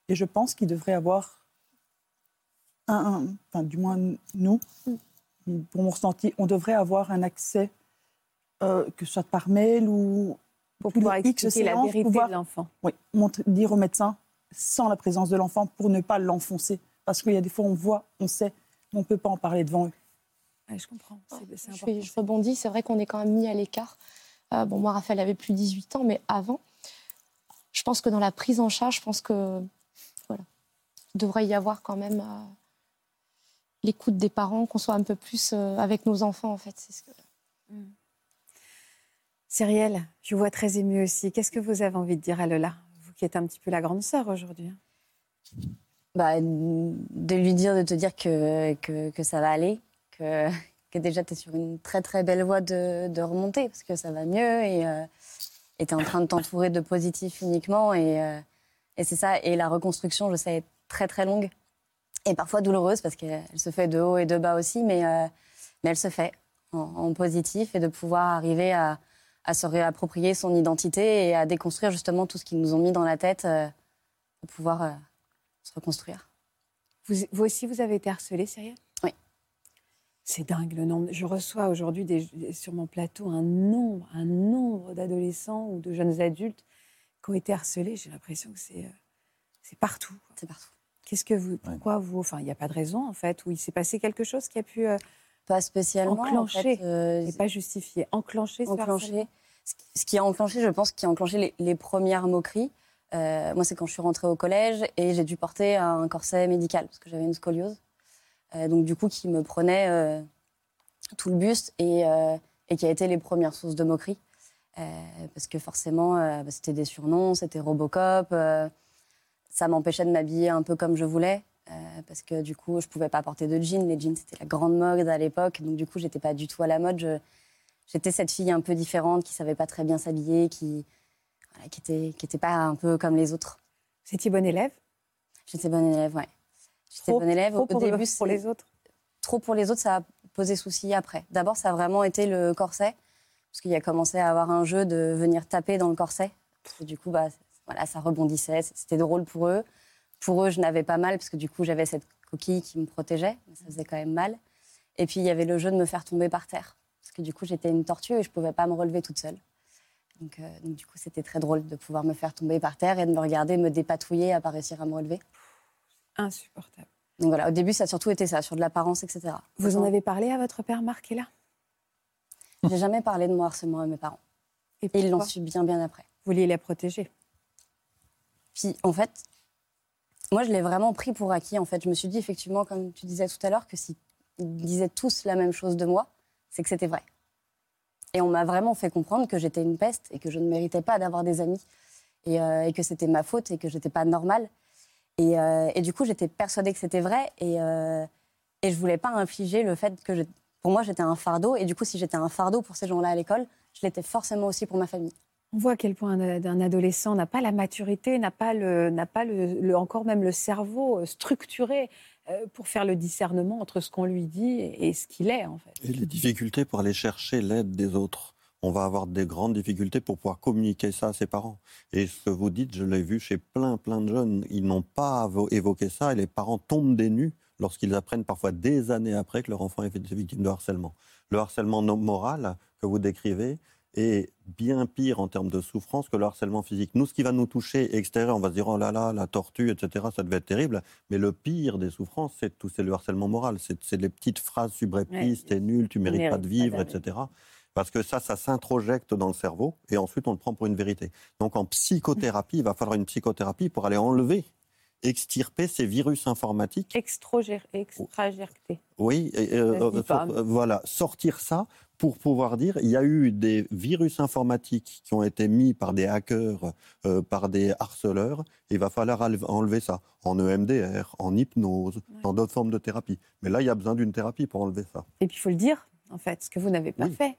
Et je pense qu'il devrait avoir enfin, du moins nous, pour mon ressenti, on devrait avoir un accès, euh, que ce soit par mail ou pour pouvoir expliquer la vérité de l'enfant. Oui, dire au médecin sans la présence de l'enfant pour ne pas l'enfoncer. Parce qu'il y a des fois, on voit, on sait, on ne peut pas en parler devant eux. je comprends. C'est, je, je, rebondis, c'est vrai qu'on est quand même mis à l'écart. Euh, bon, moi, Raphaël avait plus de 18 ans, mais avant, je pense que dans la prise en charge, je pense que voilà, il devrait y avoir quand même euh, l'écoute des parents, qu'on soit un peu plus euh, avec nos enfants, en fait. C'est ce que... Mm. Cyrielle, je vous vois très émue aussi. Qu'est-ce que vous avez envie de dire à Lola, vous qui êtes un petit peu la grande sœur aujourd'hui? Bah, De lui dire, de te dire que, que, ça va aller, que, que déjà tu es sur une très très belle voie de, de, remonter, parce que ça va mieux et euh, tu es en train de t'entourer de positifs uniquement. Et, euh, et c'est ça. Et la reconstruction, je sais, est très très longue et parfois douloureuse parce qu'elle se fait de haut et de bas aussi, mais, euh, mais elle se fait en, positif et de pouvoir arriver à, à, se réapproprier son identité et à déconstruire justement tout ce qu'ils nous ont mis dans la tête euh, pour pouvoir euh, se reconstruire. Vous, vous, aussi, vous avez été harcelée, Cyrielle? Oui. C'est dingue le nombre. Je reçois aujourd'hui sur mon plateau un nombre, un nombre d'adolescents ou de jeunes adultes qui ont été harcelés. J'ai l'impression que c'est partout. C'est partout. Qu'est-ce que vous, pourquoi vous, enfin, il n'y a pas de raison en fait, où il s'est passé quelque chose qui a pu euh, pas spécialement enclencher, euh, et pas justifié, enclencher, enclencher. Ce qui a enclenché, je pense, qui a enclenché les, premières moqueries. Euh, moi, c'est quand je suis rentrée au collège et j'ai dû porter un corset médical parce que j'avais une scoliose. donc, du coup, qui me prenait tout le buste et, et, qui a été les premières sources de moqueries. parce que forcément, bah, c'était des surnoms, c'était Robocop ça m'empêchait de m'habiller un peu comme je voulais. Euh, parce que du coup, je pouvais pas porter de jeans. Les jeans, c'était la grande mode à l'époque. Donc, du coup, j'étais pas du tout à la mode. J'étais cette fille un peu différente qui savait pas très bien s'habiller, qui, voilà, qui, était, qui était pas un peu comme les autres. Étiez bonne élève? J'étais bonne élève, ouais. J'étais bonne élève. Trop Au début, pour les autres Trop pour les autres, ça a posé souci après. D'abord, ça a vraiment été le corset. Parce qu'il a commencé à avoir un jeu de venir taper dans le corset. du coup, bah, voilà, ça rebondissait, c'était drôle pour eux. Pour eux, je n'avais pas mal parce que du coup, j'avais cette coquille qui me protégeait, mais ça faisait quand même mal. Et puis, il y avait le jeu de me faire tomber par terre. Parce que du coup, j'étais une tortue et je ne pouvais pas me relever toute seule. Donc, euh, donc du coup, c'était très drôle de pouvoir me faire tomber par terre et de me regarder me dépatouiller à pas réussir à me relever. Insupportable. Donc voilà, au début, ça a surtout été ça, sur de l'apparence, etc. Vous en avez parlé à votre père Marc et là? J'ai jamais parlé de mon harcèlement à mes parents. Et, et ils l'ont su bien, bien après. Vous vouliez les protéger puis en fait, moi je l'ai vraiment pris pour acquis. En fait, je me suis dit effectivement, comme tu disais tout à l'heure, que s'ils disaient tous la même chose de moi, c'est que c'était vrai. Et on m'a vraiment fait comprendre que j'étais une peste et que je ne méritais pas d'avoir des amis et, euh, que c'était ma faute et que j'étais pas normale. Et, euh, et, du coup, j'étais persuadée que c'était vrai et, euh, et je voulais pas infliger le fait que pour moi j'étais un fardeau. Et du coup, si j'étais un fardeau pour ces gens-là à l'école, je l'étais forcément aussi pour ma famille. On voit à quel point un, adolescent n'a pas la maturité, n'a pas, le, pas le, encore même le cerveau euh, structuré euh, pour faire le discernement entre ce qu'on lui dit et ce qu'il est en fait. Et les difficultés pour aller chercher l'aide des autres. on va avoir des grandes difficultés pour pouvoir communiquer ça à ses parents. Et ce que vous dites, je l'ai vu chez plein, plein de jeunes, ils n'ont pas évoqué ça et les parents tombent des nues lorsqu'ils apprennent parfois des années après que leur enfant est victime de harcèlement. Le harcèlement moral que vous décrivez est bien pire en termes de souffrance que le harcèlement physique. Nous, ce qui va nous toucher extérieur, on va se dire oh là là, la tortue, etc., ça devait être terrible. Mais le pire des souffrances, c'est tout, c'est le harcèlement moral. C'est les petites phrases subreptices, t'es nul, tu mérites pas de vivre, etc. Parce que ça, ça s'introjecte dans le cerveau et ensuite on le prend pour une vérité. Donc en psychothérapie, il va falloir une psychothérapie pour aller enlever extirper ces virus informatiques. Extragerter. Oui, euh, euh, voilà, sortir ça pour pouvoir dire il y a eu des virus informatiques qui ont été mis par des hackers, euh, par des harceleurs. Il va falloir enlever ça en EMDR, en hypnose, dans d'autres formes de thérapie. Mais là, il y a besoin d'une thérapie pour enlever ça. Et puis il faut le dire, en fait, ce que vous n'avez pas fait.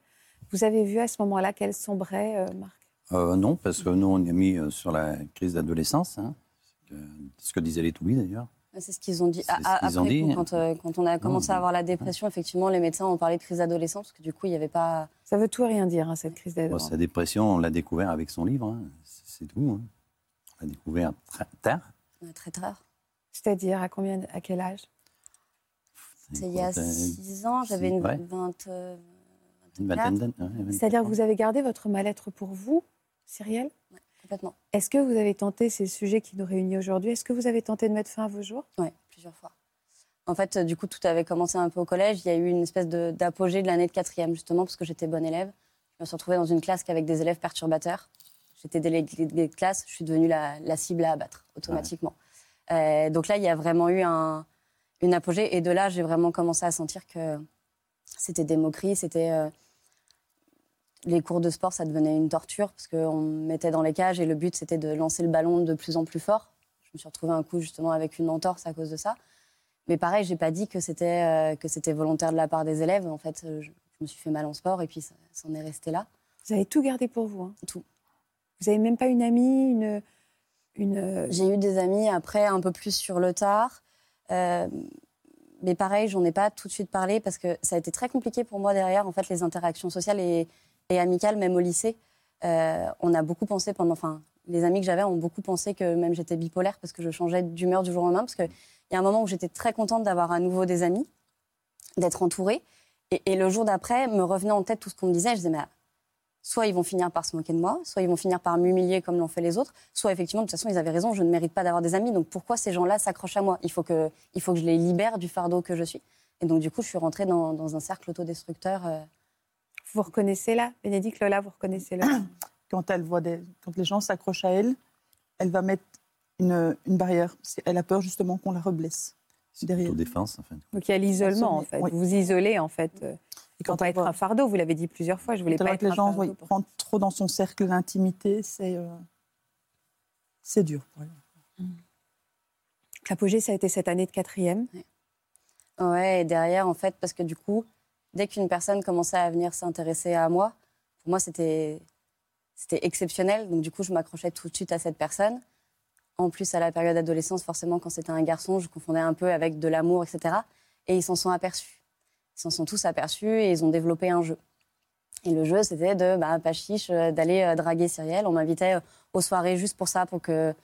Vous avez vu à ce moment-là qu'elle sombrait, Marc? Non, parce que nous, on a mis sur la crise d'adolescence. Hein ce que disaient les Toulis d'ailleurs. C'est ce qu'ils ont dit. après, dit. Quand, euh, quand, on a commencé à avoir la dépression, effectivement, les médecins ont parlé de crise d'adolescence, parce que du coup, il n'y avait pas. Ça veut tout et rien dire, hein, cette crise d'adolescence. sa dépression, on l'a découvert avec son livre, hein. c'est tout. Hein. On l'a découvert très tard. très tard. C'est-à-dire, à combien, à quel âge? C'est il y a 6 ans, j'avais une, euh, une vingtaine d'années. C'est-à-dire que vous avez gardé votre mal-être pour vous, Cyrielle? Est-ce que vous avez tenté ces sujets qui nous réunissent aujourd'hui? Est-ce que vous avez tenté de mettre fin à vos jours? Oui, plusieurs fois. En fait, du coup, tout avait commencé un peu au collège. Il y a eu une espèce d'apogée de, l'année de quatrième, justement, parce que j'étais bonne élève. Je me suis retrouvée dans une classe avec des élèves perturbateurs. J'étais déléguée de classe, je suis devenue la, cible à abattre automatiquement. Euh, donc là, il y a vraiment eu un, une apogée. Et de là, j'ai vraiment commencé à sentir que c'était des moqueries, c'était... Euh, les cours de sport, ça devenait une torture parce qu'on me mettait dans les cages et le but, c'était de lancer le ballon de plus en plus fort. Je me suis retrouvée un coup justement avec une entorse à cause de ça. Mais pareil, j'ai pas dit que c'était euh, que c'était volontaire de la part des élèves. En fait, je, me suis fait mal en sport et puis ça, en est resté là. Vous avez tout gardé pour vous. Hein. Tout. Vous avez même pas une amie, une une. Euh, j'ai eu des amis après un peu plus sur le tard. Euh, mais pareil, j'en ai pas tout de suite parlé parce que ça a été très compliqué pour moi derrière, en fait, les interactions sociales et, et amicale, même au lycée. Euh, on a beaucoup pensé pendant, enfin, les amis que j'avais ont beaucoup pensé que même j'étais bipolaire parce que je changeais d'humeur du jour au lendemain. Parce qu'il y a un moment où j'étais très contente d'avoir à nouveau des amis, d'être entourée. Et, le jour d'après, me revenait en tête tout ce qu'on me disait. Je disais, mais soit ils vont finir par se moquer de moi, soit ils vont finir par m'humilier comme l'ont fait les autres, soit effectivement, de toute façon, ils avaient raison, je ne mérite pas d'avoir des amis. Donc pourquoi ces gens-là s'accrochent à moi? Il faut, que, il faut que je les libère du fardeau que je suis. Et donc, du coup, je suis rentrée dans, un cercle autodestructeur. Euh, vous reconnaissez là, Bénédicte Lola, vous reconnaissez là? Quand elle voit des, quand les gens s'accrochent à elle, elle va mettre une, une barrière. Elle a peur justement qu'on la reblesse. Derrière. défense en fait. Donc il y a l'isolement en fait. Vous vous isolez en fait. Et quand pas être un fardeau, vous l'avez dit plusieurs fois. Je voulais pas être les gens oui, rentrent trop dans son cercle d'intimité, c'est euh, c'est dur. L'apogée, ça a été cette année de quatrième. Ouais, et derrière, en fait, parce que du coup, dès qu'une personne commençait à venir s'intéresser à moi, pour moi, c'était exceptionnel. Donc, du coup, je m'accrochais tout de suite à cette personne. En plus, à la période d'adolescence, forcément, quand c'était un garçon, je confondais un peu avec de l'amour, etc. Et ils s'en sont aperçus. Ils s'en sont tous aperçus et ils ont développé un jeu. Et le jeu, c'était de, bah, pas chiche, euh, d'aller euh, draguer Cyrielle. On m'invitait euh, aux soirées juste pour ça, pour que,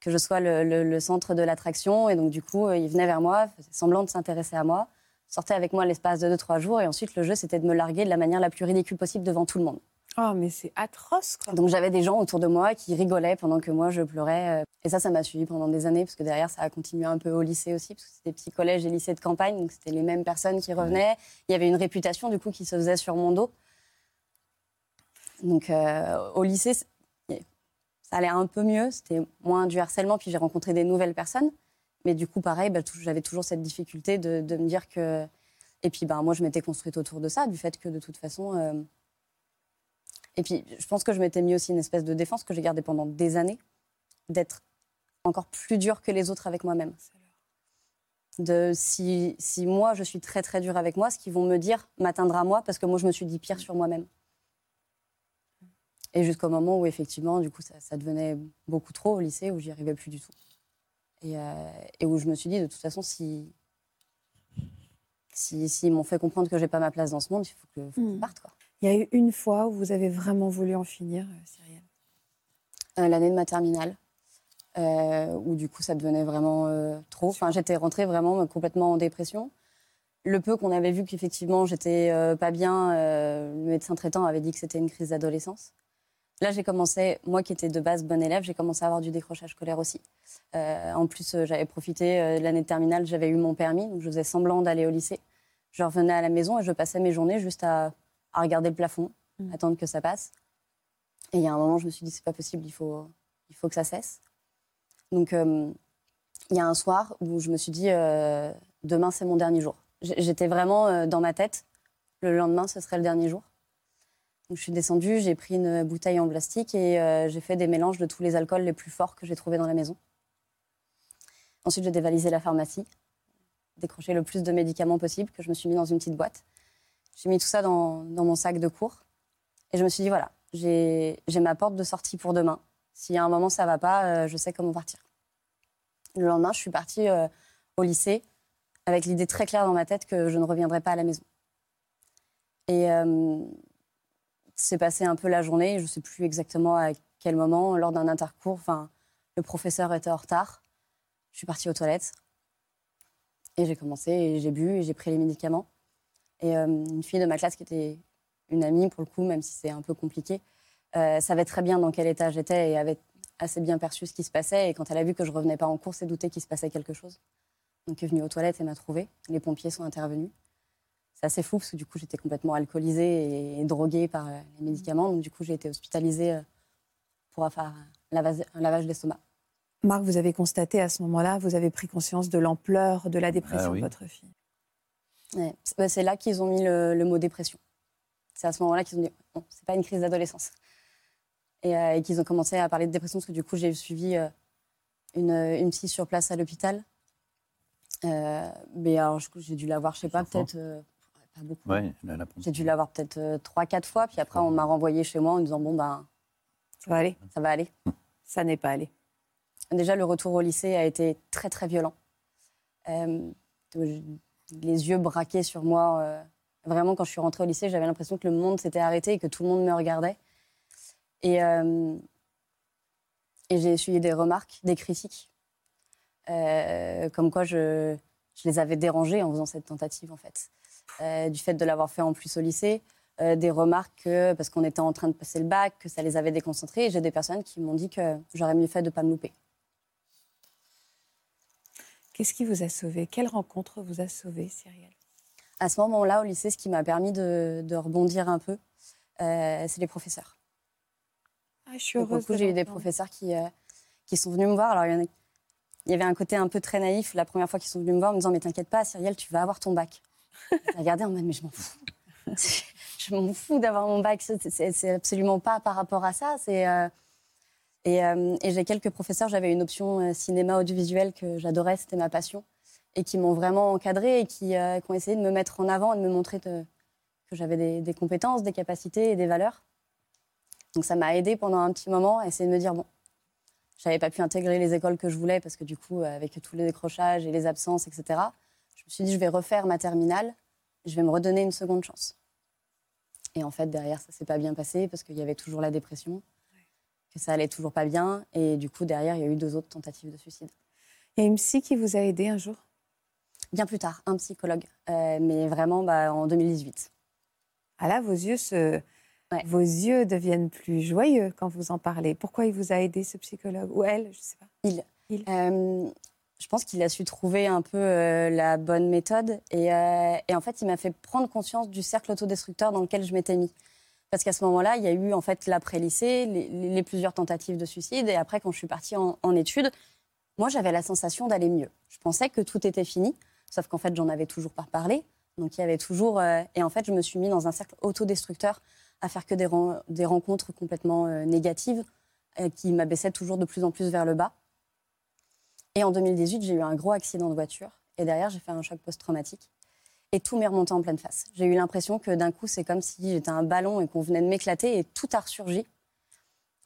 que je sois le, le centre de l'attraction. Et donc, du coup, ils venaient vers moi, semblant de s'intéresser à moi sortait avec moi l'espace de 2-3 jours. Et ensuite, le jeu, c'était de me larguer de la manière la plus ridicule possible devant tout le monde. Oh, mais c'est atroce, quoi. Donc j'avais des gens autour de moi qui rigolaient pendant que moi je pleurais. Euh. Et ça, ça m'a suivi pendant des années, parce que derrière, ça a continué un peu au lycée aussi, parce que c'était des petits collèges et lycées de campagne, donc c'était les mêmes personnes qui revenaient. Il y avait une réputation, du coup, qui se faisait sur mon dos. Donc euh, au lycée, ça allait un peu mieux, c'était moins du harcèlement, puis j'ai rencontré des nouvelles personnes. Mais du coup, pareil, bah, j'avais toujours cette difficulté de, me dire que. Et puis, bah, moi, je m'étais construite autour de ça, du fait que de toute façon. Euh, et puis, je pense que je m'étais mis aussi une espèce de défense que j'ai gardée pendant des années, d'être encore plus dure que les autres avec moi-même. De si, si moi, je suis très, très dure avec moi, ce qu'ils vont me dire m'atteindra moi, parce que moi, je me suis dit pire sur moi-même. Et jusqu'au moment où, effectivement, du coup, ça, ça devenait beaucoup trop au lycée, où j'y arrivais plus du tout. Euh, et, où je me suis dit, de toute façon, si s'ils si, m'ont fait comprendre que j'ai pas ma place dans ce monde, il faut que, faut que hmm. parte. Quoi. Il y a eu une fois où vous avez vraiment voulu en finir, euh, Cyrielle? Euh, L'année de ma terminale, euh, où du coup ça devenait vraiment euh, trop. Enfin, j'étais rentrée vraiment complètement en dépression. Le peu qu'on avait vu qu'effectivement j'étais pas bien, le médecin traitant avait dit que c'était une crise d'adolescence. Là, j'ai commencé, moi qui étais de base bonne élève, j'ai commencé à avoir du décrochage scolaire aussi. Euh, en plus, euh, j'avais profité euh, de l'année de terminale, j'avais eu mon permis, donc je faisais semblant d'aller au lycée. Je revenais à la maison et je passais mes journées juste à, à regarder le plafond, Mm. attendre que ça passe. Et il y a un moment, je me suis dit, c'est pas possible, il faut, il faut que ça cesse. Donc, euh, il y a un soir où je me suis dit, euh, demain, c'est mon dernier jour. J'étais vraiment dans ma tête, le lendemain, ce serait le dernier jour. Je suis descendue, j'ai pris une bouteille en plastique et euh, j'ai fait des mélanges de tous les alcools les plus forts que j'ai trouvés dans la maison. Ensuite, j'ai dévalisé la pharmacie, décroché le plus de médicaments possible que je me suis mis dans une petite boîte. J'ai mis tout ça dans, mon sac de cours et je me suis dit, voilà, j'ai j'ai ma porte de sortie pour demain. S'il y a un moment ça va pas, euh, je sais comment partir. Le lendemain, je suis partie euh, au lycée avec l'idée très claire dans ma tête que je ne reviendrai pas à la maison. Et c'est passé un peu la journée, je ne sais plus exactement à quel moment, lors d'un intercours, enfin, le professeur était en retard. Je suis partie aux toilettes et j'ai commencé et j'ai bu et j'ai pris les médicaments. Et euh, une fille de ma classe qui était une amie, pour le coup, même si c'est un peu compliqué, euh, savait très bien dans quel état j'étais et avait assez bien perçu ce qui se passait. Et quand elle a vu que je revenais pas en cours, s'est doutée qu'il se passait quelque chose. Donc elle est venue aux toilettes et m'a trouvée. Les pompiers sont intervenus. C'est assez fou parce que du coup j'étais complètement alcoolisée et, droguée par euh, les médicaments. Donc du coup j'ai été hospitalisée euh, pour faire un lavage, un lavage d'estomac. Marc, vous avez constaté à ce moment-là, vous avez pris conscience de l'ampleur de la dépression Ah oui. de votre fille. Ouais. C'est bah, c'est là qu'ils ont mis le, le mot dépression. C'est à ce moment-là qu'ils ont dit bon, c'est pas une crise d'adolescence. Et, euh, et qu'ils ont commencé à parler de dépression parce que du coup j'ai suivi euh, une, une psy sur place à l'hôpital. Euh, mais alors je- j'ai dû la voir, je sais pas, peut-être euh, pas beaucoup. Ouais, la, la J'ai dû la voir peut-être euh, trois, quatre fois. Puis après on m'a renvoyée chez moi en disant bon ben Ça va aller ça va aller. Ça n'est pas allé. Déjà, le retour au lycée a été très, très violent. Euh, les yeux braqués sur moi. euh, vraiment, quand je suis rentrée au lycée, j'avais l'impression que le monde s'était arrêté et que tout le monde me regardait. Et, euh, et j'ai essuyé des remarques, des critiques, euh, comme quoi je, je les avais dérangés en faisant cette tentative, en fait. Euh, du fait de l'avoir fait en plus au lycée, euh, des remarques que, parce qu'on était en train de passer le bac, que ça les avait déconcentrés. J'ai des personnes qui m'ont dit que j'aurais mieux fait de ne pas me louper. Qu'est-ce qui vous a sauvé? Quelle rencontre vous a sauvé, Cyrielle? À ce moment-là, au lycée, ce qui m'a permis de, de rebondir un peu, euh, c'est les professeurs. ah, Je suis heureuse. j'ai eu des professeurs qui, euh, qui sont venus me voir. Alors, il y, en a- il y avait un côté un peu très naïf la première fois qu'ils sont venus me voir, en me disant Mais t'inquiète pas, Cyrielle, tu vas avoir ton bac. J'ai regardé en mode Mais je m'en fous. je m'en fous d'avoir mon bac. C'est- absolument pas par rapport à ça. Euh, Et, euh, et j'ai quelques professeurs, j'avais une option euh, cinéma audiovisuel que j'adorais, c'était ma passion, et qui m'ont vraiment encadrée et qui, ont essayé de me mettre en avant et de me montrer que j'avais des, des compétences, des capacités et des valeurs. Donc ça m'a aidé pendant un petit moment à essayer de me dire, bon, j'avais pas pu intégrer les écoles que je voulais parce que du coup, avec tous les décrochages et les absences, etc., je me suis dit, je vais refaire ma terminale, je vais me redonner une seconde chance. Et en fait, derrière, ça s'est pas bien passé parce qu'il y avait toujours la dépression, que ça allait toujours pas bien. Et du coup, derrière, il y a eu deux autres tentatives de suicide. Il y a une psy qui vous a aidé un jour? Bien plus tard, un psychologue, euh, mais vraiment bah, en 2018. Ah là, vos yeux, se... Ouais. vos yeux deviennent plus joyeux quand vous en parlez. Pourquoi il vous a aidé, ce psychologue? Ou elle, je ne sais pas. Il. Il. Euh, je pense qu'il a su trouver un peu euh, la bonne méthode. Et, euh, et en fait, il m'a fait prendre conscience du cercle autodestructeur dans lequel je m'étais mis. Parce qu'à ce moment-là, il y a eu en fait l'après-lycée, les, plusieurs tentatives de suicide. Et après, quand je suis partie en, études, moi, j'avais la sensation d'aller mieux. Je pensais que tout était fini, sauf qu'en fait, j'en avais toujours pas parlé. Donc, il y avait toujours. euh, et en fait, je me suis mis dans un cercle autodestructeur à faire que des, ren- des rencontres complètement négatives qui m'abaissaient toujours de plus en plus vers le bas. Et en 2018, j'ai eu un gros accident de voiture. Et derrière, j'ai fait un choc post-traumatique. Et tout m'est remonté en pleine face. J'ai eu l'impression que d'un coup, c'est comme si j'étais un ballon et qu'on venait de m'éclater et tout a ressurgi.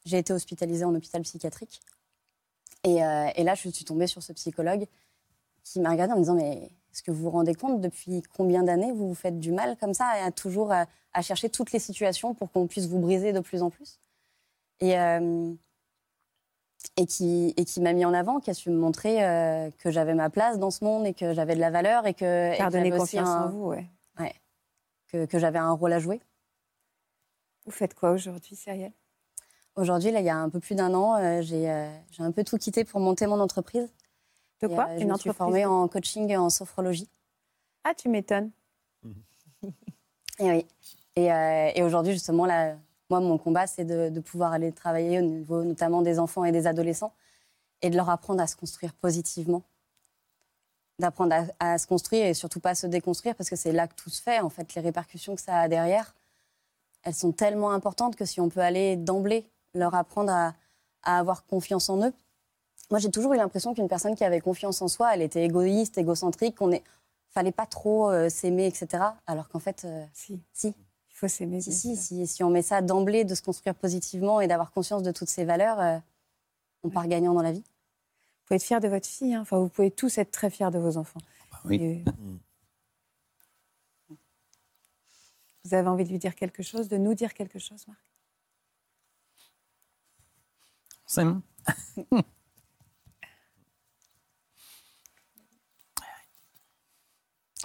J'ai été hospitalisée en hôpital psychiatrique. Et, euh, là, je suis tombée sur ce psychologue qui m'a regardée en me disant Mais est-ce que vous vous rendez compte depuis combien d'années vous vous faites du mal comme ça et à toujours à, à chercher toutes les situations pour qu'on puisse vous briser de plus en plus? Euh, et qui, et qui m'a mis en avant, qui a su me montrer euh, que j'avais ma place dans ce monde et que j'avais de la valeur et que, et Faire donner confiance un- en vous, ouais. que, que j'avais un rôle à jouer. Vous faites quoi aujourd'hui, Cyrielle? Aujourd'hui, là, il y a un peu plus d'un an, euh, j'ai euh, j'ai un peu tout quitté pour monter mon entreprise. De Et, quoi euh, Je Une me suis entreprise formée de- en coaching et en sophrologie. Ah, tu m'étonnes. Et oui. Et, euh, et aujourd'hui, justement, là, moi, mon combat, c'est de, de pouvoir aller travailler au niveau notamment des enfants et des adolescents et de leur apprendre à se construire positivement. D'apprendre à, à se construire et surtout pas à se déconstruire parce que c'est là que tout se fait. En fait, les répercussions que ça a derrière, elles sont tellement importantes que si on peut aller d'emblée leur apprendre à, à avoir confiance en eux. Moi, j'ai toujours eu l'impression qu'une personne qui avait confiance en soi, elle était égoïste, égocentrique, qu'on est fallait pas trop euh, s'aimer, etc. Alors qu'en fait, euh, Si, si, faut s'aimer. si, bien si, sûr. si, si on met ça d'emblée, de se construire positivement et d'avoir conscience de toutes ces valeurs, euh, on part gagnant dans la vie. Vous pouvez être fiers de votre fille. hein. Enfin, vous pouvez tous être très fiers de vos enfants. oui. Et- Vous avez envie de lui dire quelque chose, de nous dire quelque chose, Marc? C'est bon.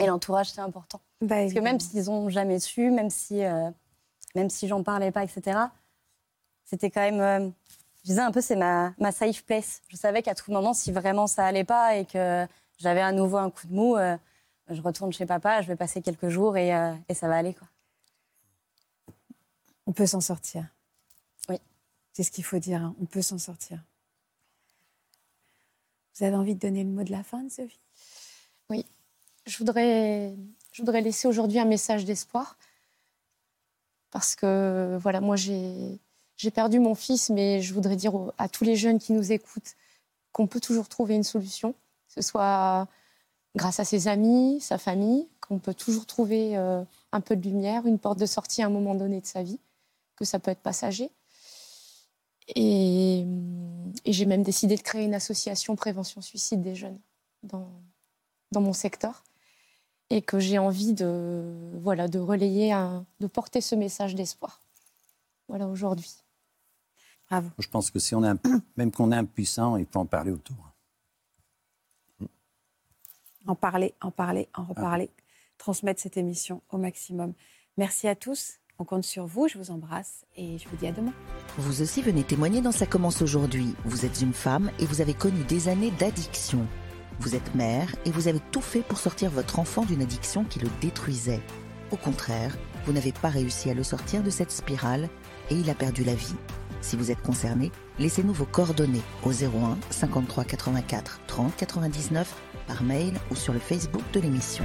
Et l'entourage, c'est important. bah, Parce que même s'ils n'ont jamais su, même si, euh, même si j'en parlais pas, etc., c'était quand même. euh, je disais un peu, c'est ma, ma safe place. Je savais qu'à tout moment, si vraiment ça allait pas et que j'avais à nouveau un coup de mou, euh, je retourne chez papa, je vais passer quelques jours et, et ça va aller. Quoi. On peut s'en sortir. Oui. C'est ce qu'il faut dire. hein. On peut s'en sortir. Vous avez envie de donner le mot de la fin, Sophie? Je voudrais, je voudrais laisser aujourd'hui un message d'espoir. Parce que, voilà, moi, j'ai perdu mon fils, mais je voudrais dire à tous les jeunes qui nous écoutent qu'on peut toujours trouver une solution, que ce soit grâce à ses amis, sa famille, qu'on peut toujours trouver euh, un peu de lumière, une porte de sortie à un moment donné de sa vie, que ça peut être passager. Et, et j'ai même décidé de créer une association prévention suicide des jeunes dans, dans mon secteur et que j'ai envie de, voilà, de relayer, un- de porter ce message d'espoir. Voilà, aujourd'hui. Bravo. Je pense que si on est un- même qu'on est impuissant, il faut en parler autour. En parler, en parler, en reparler. Transmettre cette émission au maximum. Merci à tous. On compte sur vous. Je vous embrasse et je vous dis à demain. Vous aussi venez témoigner dans Ça commence aujourd'hui. Vous êtes une femme et vous avez connu des années d'addiction. Vous êtes mère et vous avez tout fait pour sortir votre enfant d'une addiction qui le détruisait. Au contraire, vous n'avez pas réussi à le sortir de cette spirale et il a perdu la vie. Si vous êtes concerné, laissez-nous vos coordonnées au 01 53 84 30 99 par mail ou sur le Facebook de l'émission.